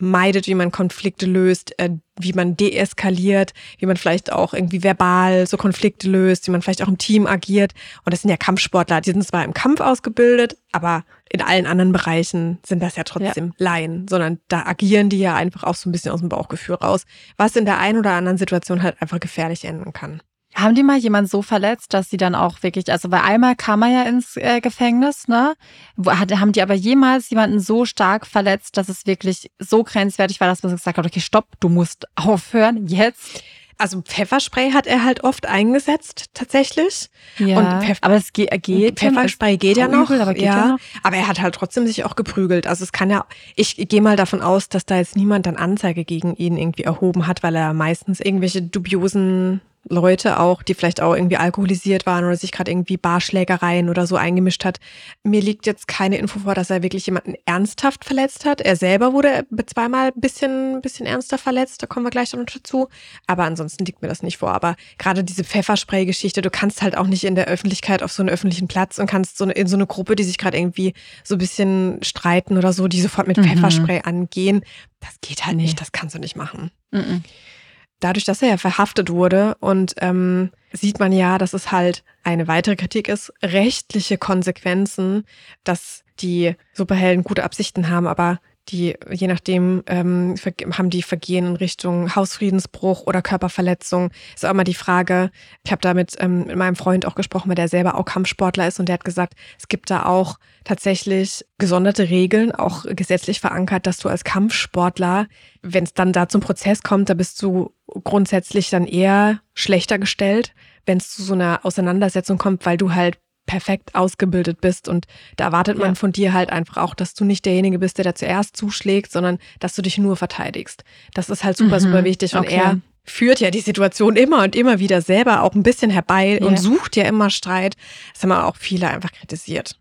meidet, wie man Konflikte löst, äh, wie man deeskaliert, wie man vielleicht auch irgendwie verbal so Konflikte löst, wie man vielleicht auch im Team agiert. Und das sind ja Kampfsportler, die sind zwar im Kampf ausgebildet, aber in allen anderen Bereichen sind das ja trotzdem Laien, sondern da agieren die ja einfach auch so ein bisschen aus dem Bauchgefühl raus, was in der einen oder anderen Situation halt einfach gefährlich enden kann. Haben die mal jemand so verletzt, dass sie dann auch wirklich, also weil einmal kam er ja ins äh, Gefängnis, ne? Hat, haben die aber jemals jemanden so stark verletzt, dass es wirklich so grenzwertig war, dass man gesagt hat, okay, stopp, du musst aufhören, jetzt. Also Pfefferspray hat er halt oft eingesetzt, tatsächlich. Ja, Und Pfeff- aber es geht, geht Pfefferspray geht ja noch, übel, aber geht ja, ja noch. aber er hat halt trotzdem sich auch geprügelt. Also es kann ja, ich gehe mal davon aus, dass da jetzt niemand dann Anzeige gegen ihn irgendwie erhoben hat, weil er meistens irgendwelche dubiosen Leute auch, die vielleicht auch irgendwie alkoholisiert waren oder sich gerade irgendwie Barschlägereien oder so eingemischt hat. Mir liegt jetzt keine Info vor, dass er wirklich jemanden ernsthaft verletzt hat. Er selber wurde zweimal ein bisschen, bisschen ernster verletzt, da kommen wir gleich noch dazu. Aber ansonsten liegt mir das nicht vor. Aber gerade diese Pfefferspray-Geschichte, du kannst halt auch nicht in der Öffentlichkeit auf so einen öffentlichen Platz und kannst so eine, in so eine Gruppe, die sich gerade irgendwie so ein bisschen streiten oder so, die sofort mit Mhm. Pfefferspray angehen. Das geht halt nicht, das kannst du nicht machen Mhm. Dadurch, dass er ja verhaftet wurde und ähm, sieht man ja, dass es halt eine weitere Kritik ist, rechtliche Konsequenzen, dass die Superhelden gute Absichten haben, aber die, je nachdem, ähm, haben die Vergehen in Richtung Hausfriedensbruch oder Körperverletzung. Ist auch immer die Frage, ich habe da mit, ähm, mit meinem Freund auch gesprochen, weil der selber auch Kampfsportler ist und der hat gesagt, es gibt da auch tatsächlich gesonderte Regeln, auch gesetzlich verankert, dass du als Kampfsportler, wenn es dann da zum Prozess kommt, da bist du grundsätzlich dann eher schlechter gestellt, wenn es zu so einer Auseinandersetzung kommt, weil du halt perfekt ausgebildet bist und da erwartet man Ja. von dir halt einfach auch, dass du nicht derjenige bist, der da zuerst zuschlägt, sondern dass du dich nur verteidigst. Das ist halt super, Mhm. super wichtig und Okay. er führt ja die Situation immer und immer wieder selber auch ein bisschen herbei Ja. und sucht ja immer Streit. Das haben auch viele einfach kritisiert.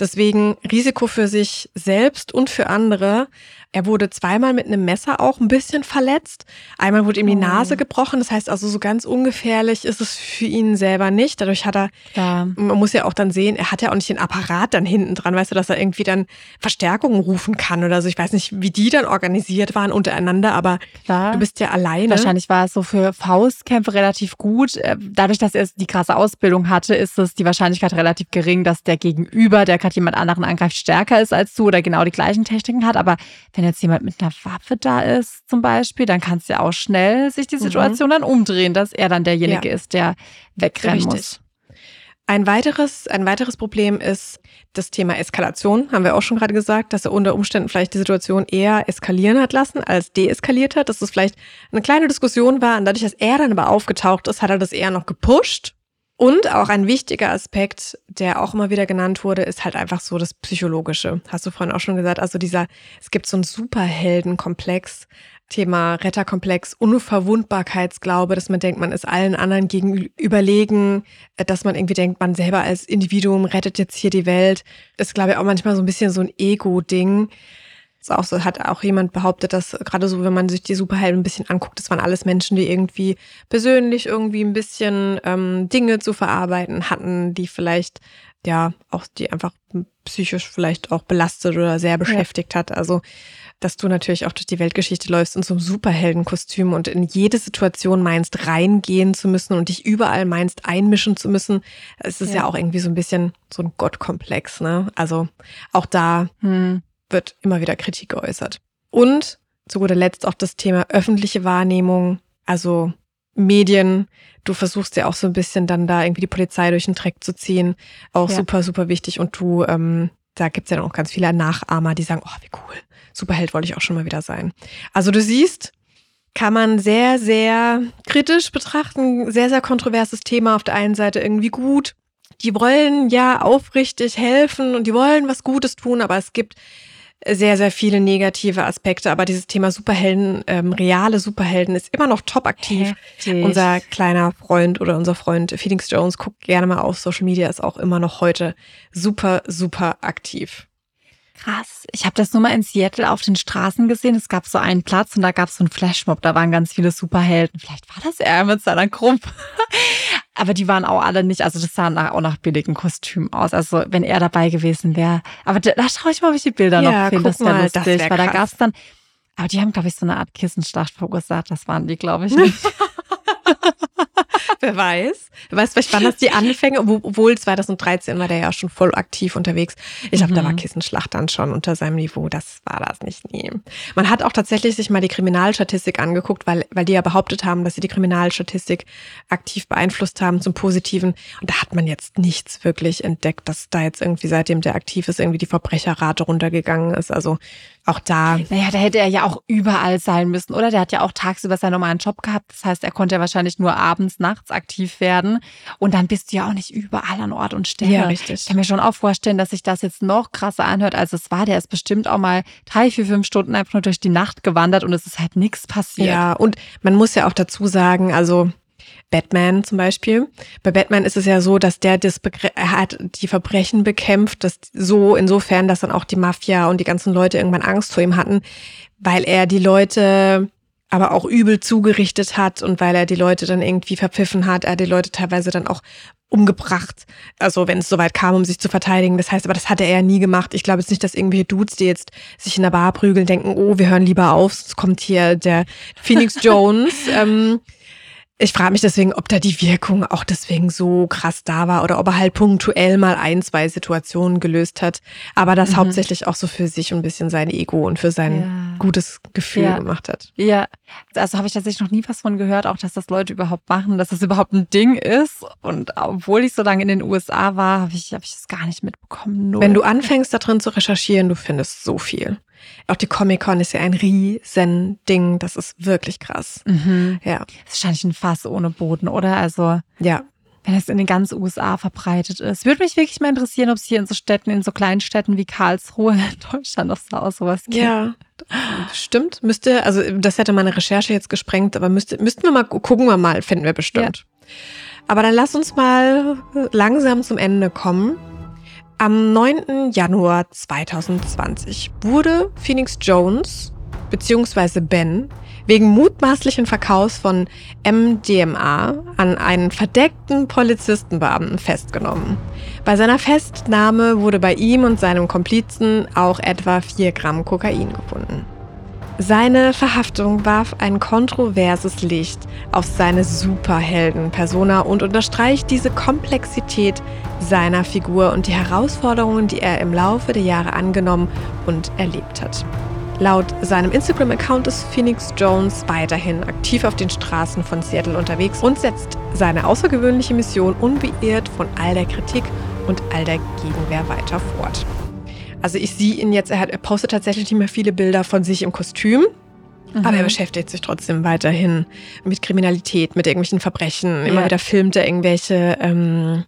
Deswegen Risiko für sich selbst und für andere. Er wurde zweimal mit einem Messer auch ein bisschen verletzt. Einmal wurde ihm die Oh. Nase gebrochen. Das heißt also, so ganz ungefährlich ist es für ihn selber nicht. Dadurch hat er Klar. man muss ja auch dann sehen, er hat ja auch nicht den Apparat dann hinten dran, weißt du, dass er irgendwie dann Verstärkungen rufen kann oder so. Ich weiß nicht, wie die dann organisiert waren untereinander, aber Klar. du bist ja alleine. Wahrscheinlich war es so für Faustkämpfe relativ gut. Äh, Dadurch, dass er die krasse Ausbildung hatte, ist es die Wahrscheinlichkeit relativ gering, dass der Gegenüber, der gerade jemand anderen angreift, stärker ist als du oder genau die gleichen Techniken hat. Aber wenn jetzt jemand mit einer Waffe da ist, zum Beispiel, dann kann es ja auch schnell sich die Mhm. Situation dann umdrehen, dass er dann derjenige Ja. ist, der wegrennen Richtig. muss. Ein weiteres, ein weiteres Problem ist das Thema Eskalation. Haben wir auch schon gerade gesagt, dass er unter Umständen vielleicht die Situation eher eskalieren hat lassen, als deeskaliert hat. Dass es vielleicht eine kleine Diskussion war und dadurch, dass er dann aber aufgetaucht ist, hat er das eher noch gepusht. Und auch ein wichtiger Aspekt, der auch immer wieder genannt wurde, ist halt einfach so das Psychologische. Hast du vorhin auch schon gesagt. Also dieser, es gibt so einen Superheldenkomplex, Thema Retterkomplex, Unverwundbarkeitsglaube, dass man denkt, man ist allen anderen gegen überlegen, äh, dass man irgendwie denkt, man selber als Individuum rettet jetzt hier die Welt. Das ist, glaube ich, auch manchmal so ein bisschen so ein Ego-Ding. Ist auch so, hat auch jemand behauptet, dass gerade so, wenn man sich die Superhelden ein bisschen anguckt, das waren alles Menschen, die irgendwie persönlich irgendwie ein bisschen ähm, Dinge zu verarbeiten hatten, die vielleicht, ja, auch die einfach psychisch vielleicht auch belastet oder sehr beschäftigt hat. Also, dass du natürlich auch durch die Weltgeschichte läufst in so einem Superheldenkostüm und in jede Situation meinst, reingehen zu müssen und dich überall meinst, einmischen zu müssen. Es ist ja, Ja. auch irgendwie so ein bisschen so ein Gottkomplex, ne? Also auch da Hm. Wird immer wieder Kritik geäußert. Und zu guter Letzt auch das Thema öffentliche Wahrnehmung, also Medien. Du versuchst ja auch so ein bisschen dann da irgendwie die Polizei durch den Dreck zu ziehen. Auch Ja. super, super wichtig. Und du, ähm, da gibt's ja dann auch ganz viele Nachahmer, die sagen, oh, wie cool, Superheld wollte ich auch schon mal wieder sein. Also du siehst, kann man sehr, sehr kritisch betrachten, sehr, sehr kontroverses Thema. Auf der einen Seite irgendwie gut. Die wollen ja aufrichtig helfen und die wollen was Gutes tun, aber es gibt sehr, sehr viele negative Aspekte, aber dieses Thema Superhelden, ähm, reale Superhelden ist immer noch top aktiv. Heftig. Unser kleiner Freund oder unser Freund Felix Jones guckt gerne mal auf Social Media, ist auch immer noch heute super, super aktiv. Krass. Ich habe das nur mal in Seattle auf den Straßen gesehen. Es gab so einen Platz und da gab es so einen Flashmob. Da waren ganz viele Superhelden. Vielleicht war das er mit seiner Gruppe. Aber die waren auch alle nicht, also das sah nach, auch nach billigen Kostümen aus. Also wenn er dabei gewesen wäre. Aber da, da schaue ich mal, ob ich die Bilder Ja, noch finde. Das wäre lustig. das wär weil da krass. gab's dann, aber die haben, glaube ich, so eine Art Kissenschlacht verursacht. Das waren die, glaube ich, nicht. Wer weiß. Wer weiß, vielleicht waren das die Anfänge, Wo- obwohl 2013 war der ja schon voll aktiv unterwegs. Ich glaube, da war Kissenschlacht dann schon unter seinem Niveau. Das war das nicht nie. Man hat auch tatsächlich sich mal die Kriminalstatistik angeguckt, weil, weil die ja behauptet haben, dass sie die Kriminalstatistik aktiv beeinflusst haben zum Positiven. Und da hat man jetzt nichts wirklich entdeckt, dass da jetzt irgendwie seitdem der aktiv ist, irgendwie die Verbrecherrate runtergegangen ist. Also auch da. Naja, da hätte er ja auch überall sein müssen, oder? Der hat ja auch tagsüber seinen normalen Job gehabt. Das heißt, er konnte ja wahrscheinlich nur abends, nachts aktiv werden. Und dann bist du ja auch nicht überall an Ort und Stelle. Ja, richtig. Ich kann mir schon auch vorstellen, dass sich das jetzt noch krasser anhört, als es war. Der ist bestimmt auch mal drei, vier, fünf Stunden einfach nur durch die Nacht gewandert und es ist halt nichts passiert. Ja, und man muss ja auch dazu sagen, also Batman zum Beispiel. Bei Batman ist es ja so, dass der das er hat die Verbrechen bekämpft, das so insofern, dass dann auch die Mafia und die ganzen Leute irgendwann Angst vor ihm hatten, weil er die Leute aber auch übel zugerichtet hat und weil er die Leute dann irgendwie verpfiffen hat. Er hat die Leute teilweise dann auch umgebracht. Also wenn es soweit kam, um sich zu verteidigen. Das heißt, aber das hatte er ja nie gemacht. Ich glaube jetzt nicht, dass irgendwelche Dudes, die jetzt sich in der Bar prügeln, denken, oh, wir hören lieber auf, sonst kommt hier der Phoenix Jones. ähm, ich frage mich deswegen, ob da die Wirkung auch deswegen so krass da war oder ob er halt punktuell mal ein, zwei Situationen gelöst hat, aber das hauptsächlich auch so für sich und ein bisschen sein Ego und für sein Ja. gutes Gefühl Ja. gemacht hat. Ja, also habe ich tatsächlich noch nie was von gehört, auch dass das Leute überhaupt machen, dass das überhaupt ein Ding ist. Und obwohl ich so lange in den USA war, habe ich, hab ich das gar nicht mitbekommen. Null. Wenn du anfängst, da drin zu recherchieren, du findest so viel. Auch die Comic-Con ist ja ein riesen Ding. Das ist wirklich krass. mhm. Ja, Das ist wahrscheinlich ein Fass ohne Boden, oder? Also, ja. wenn es in den ganzen USA verbreitet ist. Würde mich wirklich mal interessieren, ob es hier in so Städten, in so kleinen Städten wie Karlsruhe in Deutschland noch so aus sowas gibt. Ja, stimmt. Müsste, also das hätte meine Recherche jetzt gesprengt, aber müsste, müssten wir mal, gu- gucken wir mal, finden wir bestimmt. Aber dann lass uns mal langsam zum Ende kommen. Am 9. Januar 2020 wurde Phoenix Jones beziehungsweise Ben wegen mutmaßlichen Verkaufs von MDMA an einen verdeckten Polizistenbeamten festgenommen. Bei seiner Festnahme wurde bei ihm und seinem Komplizen auch etwa 4 Gramm Kokain gefunden. Seine Verhaftung warf ein kontroverses Licht auf seine Superhelden-Persona und unterstreicht diese Komplexität seiner Figur und die Herausforderungen, die er im Laufe der Jahre angenommen und erlebt hat. Laut seinem Instagram-Account ist Phoenix Jones weiterhin aktiv auf den Straßen von Seattle unterwegs und setzt seine außergewöhnliche Mission unbeirrt von all der Kritik und all der Gegenwehr weiter fort. Also ich sehe ihn jetzt, er, hat, er postet tatsächlich nicht mehr viele Bilder von sich im Kostüm, aber er beschäftigt sich trotzdem weiterhin mit Kriminalität, mit irgendwelchen Verbrechen. Immer Ja. wieder filmt er irgendwelche ähm,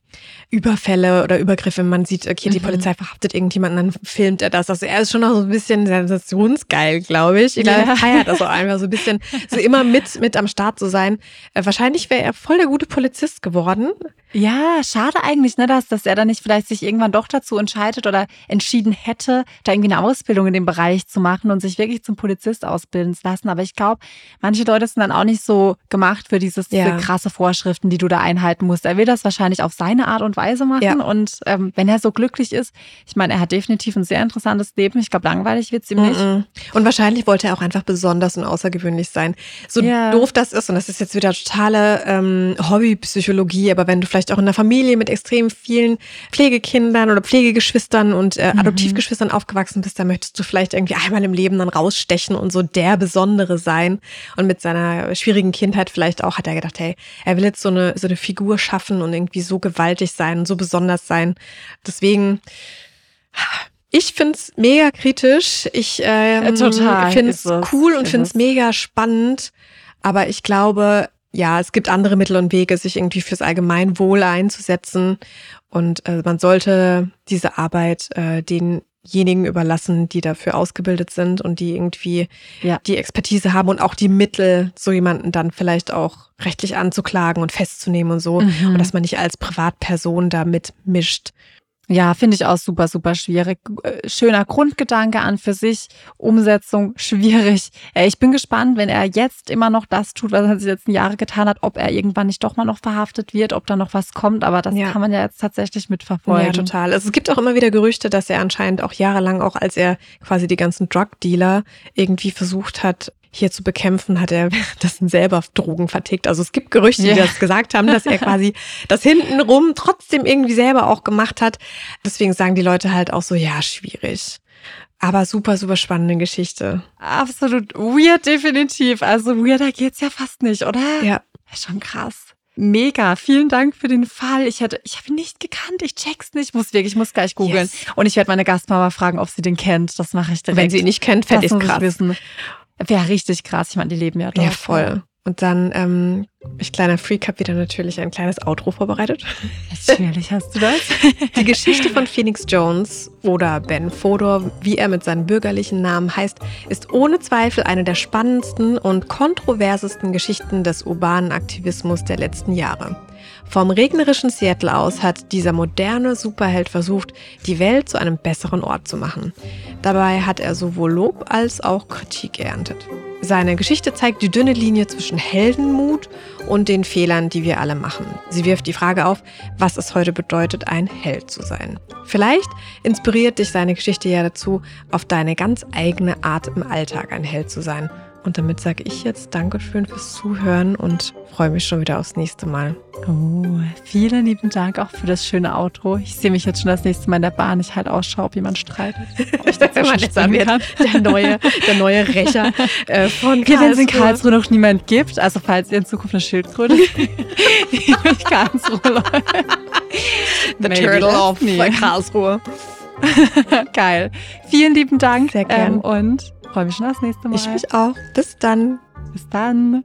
Überfälle oder Übergriffe. Man sieht, okay, die Mhm. Polizei verhaftet irgendjemanden, dann filmt er das. Also er ist schon noch so ein bisschen sensationsgeil, glaube ich. Ich glaube, Ja. er feiert das auch einfach so ein bisschen, so immer mit, mit am Start zu sein. Äh, wahrscheinlich wäre er voll der gute Polizist geworden. Ja, schade eigentlich, ne, dass, dass er dann nicht vielleicht sich irgendwann doch dazu entscheidet oder entschieden hätte, da irgendwie eine Ausbildung in dem Bereich zu machen und sich wirklich zum Polizist ausbilden zu lassen. Aber ich glaube, manche Leute sind dann auch nicht so gemacht für dieses Ja. diese krasse Vorschriften, die du da einhalten musst. Er will das wahrscheinlich auf seine Art und Weise machen. Ja. Und ähm, wenn er so glücklich ist, ich meine, er hat definitiv ein sehr interessantes Leben. Ich glaube, langweilig wird's ihm nicht. Mhm. Und wahrscheinlich wollte er auch einfach besonders und außergewöhnlich sein. So Ja. doof das ist, und das ist jetzt wieder totale ähm, Hobbypsychologie, aber wenn du vielleicht auch in einer Familie mit extrem vielen Pflegekindern oder Pflegegeschwistern und äh, Adoptivgeschwistern aufgewachsen bist, dann möchtest du vielleicht irgendwie einmal im Leben dann rausstechen und so der Besondere sein. Und mit seiner schwierigen Kindheit vielleicht auch hat er gedacht, hey, er will jetzt so eine, so eine Figur schaffen und irgendwie so gewaltig sein und so besonders sein. Deswegen ich find's mega kritisch. Ich ähm, total find's es, cool und ist find's es. mega spannend. Aber ich glaube, ja, es gibt andere Mittel und Wege, sich irgendwie fürs Allgemeinwohl einzusetzen. Und äh, man sollte diese Arbeit äh, den denjenigen überlassen, die dafür ausgebildet sind und die irgendwie Ja. die Expertise haben und auch die Mittel, so jemanden dann vielleicht auch rechtlich anzuklagen und festzunehmen und so. Mhm. Und dass man nicht als Privatperson da mitmischt. Ja, finde ich auch super, super schwierig. Äh, Schöner Grundgedanke an für sich, Umsetzung schwierig. Äh, Ich bin gespannt, wenn er jetzt immer noch das tut, was er die letzten Jahre getan hat, ob er irgendwann nicht doch mal noch verhaftet wird, ob da noch was kommt. Aber das Ja. kann man ja jetzt tatsächlich mitverfolgen. Ja, total. Also es gibt auch immer wieder Gerüchte, dass er anscheinend auch jahrelang, auch als er quasi die ganzen Drug-Dealer irgendwie versucht hat, hier zu bekämpfen, hat er währenddessen selber Drogen vertickt. Also es gibt Gerüchte, die Ja. das gesagt haben, dass er quasi das hintenrum trotzdem irgendwie selber auch gemacht hat. Deswegen sagen die Leute halt auch so, ja, schwierig. Aber super, super spannende Geschichte. Absolut weird, definitiv. Also weirder geht's ja fast nicht, oder? Ja. Schon krass. Mega, vielen Dank für den Fall. Ich hätte, ich habe ihn nicht gekannt, ich check's nicht. Ich muss wirklich, ich muss gleich googeln. Yes. Und ich werde meine Gastmama fragen, ob sie den kennt. Das mache ich direkt. Wenn sie ihn nicht kennt, fände ich krass. wissen. Wäre richtig krass. Ich meine, die leben ja dort. Ja, voll. Und dann, ähm, ich kleiner Freak, habe wieder natürlich ein kleines Outro vorbereitet. Natürlich hast du das. Die Geschichte von Phoenix Jones oder Ben Fodor, wie er mit seinem bürgerlichen Namen heißt, ist ohne Zweifel eine der spannendsten und kontroversesten Geschichten des urbanen Aktivismus der letzten Jahre. Vom regnerischen Seattle aus hat dieser moderne Superheld versucht, die Welt zu einem besseren Ort zu machen. Dabei hat er sowohl Lob als auch Kritik geerntet. Seine Geschichte zeigt die dünne Linie zwischen Heldenmut und den Fehlern, die wir alle machen. Sie wirft die Frage auf, was es heute bedeutet, ein Held zu sein. Vielleicht inspiriert dich seine Geschichte ja dazu, auf deine ganz eigene Art im Alltag ein Held zu sein. Und damit sage ich jetzt Dankeschön fürs Zuhören und freue mich schon wieder aufs nächste Mal. Oh, vielen lieben Dank auch für das schöne Outro. Ich sehe mich jetzt schon das nächste Mal in der Bahn. Ich halt Ausschau, ob jemand streitet. Ob ich man dazwischen jetzt der neue, der neue Rächer äh, von Hier, wenn es in Karlsruhe. Karlsruhe noch niemand gibt, also falls ihr in Zukunft eine Schildkröte durch Karlsruhe läuft. The Maybe Turtle of me. Karlsruhe. Geil. Vielen lieben Dank. Sehr gern. Ähm, und freue mich schon aufs nächste Mal. Ich mich auch. Bis dann. Bis dann.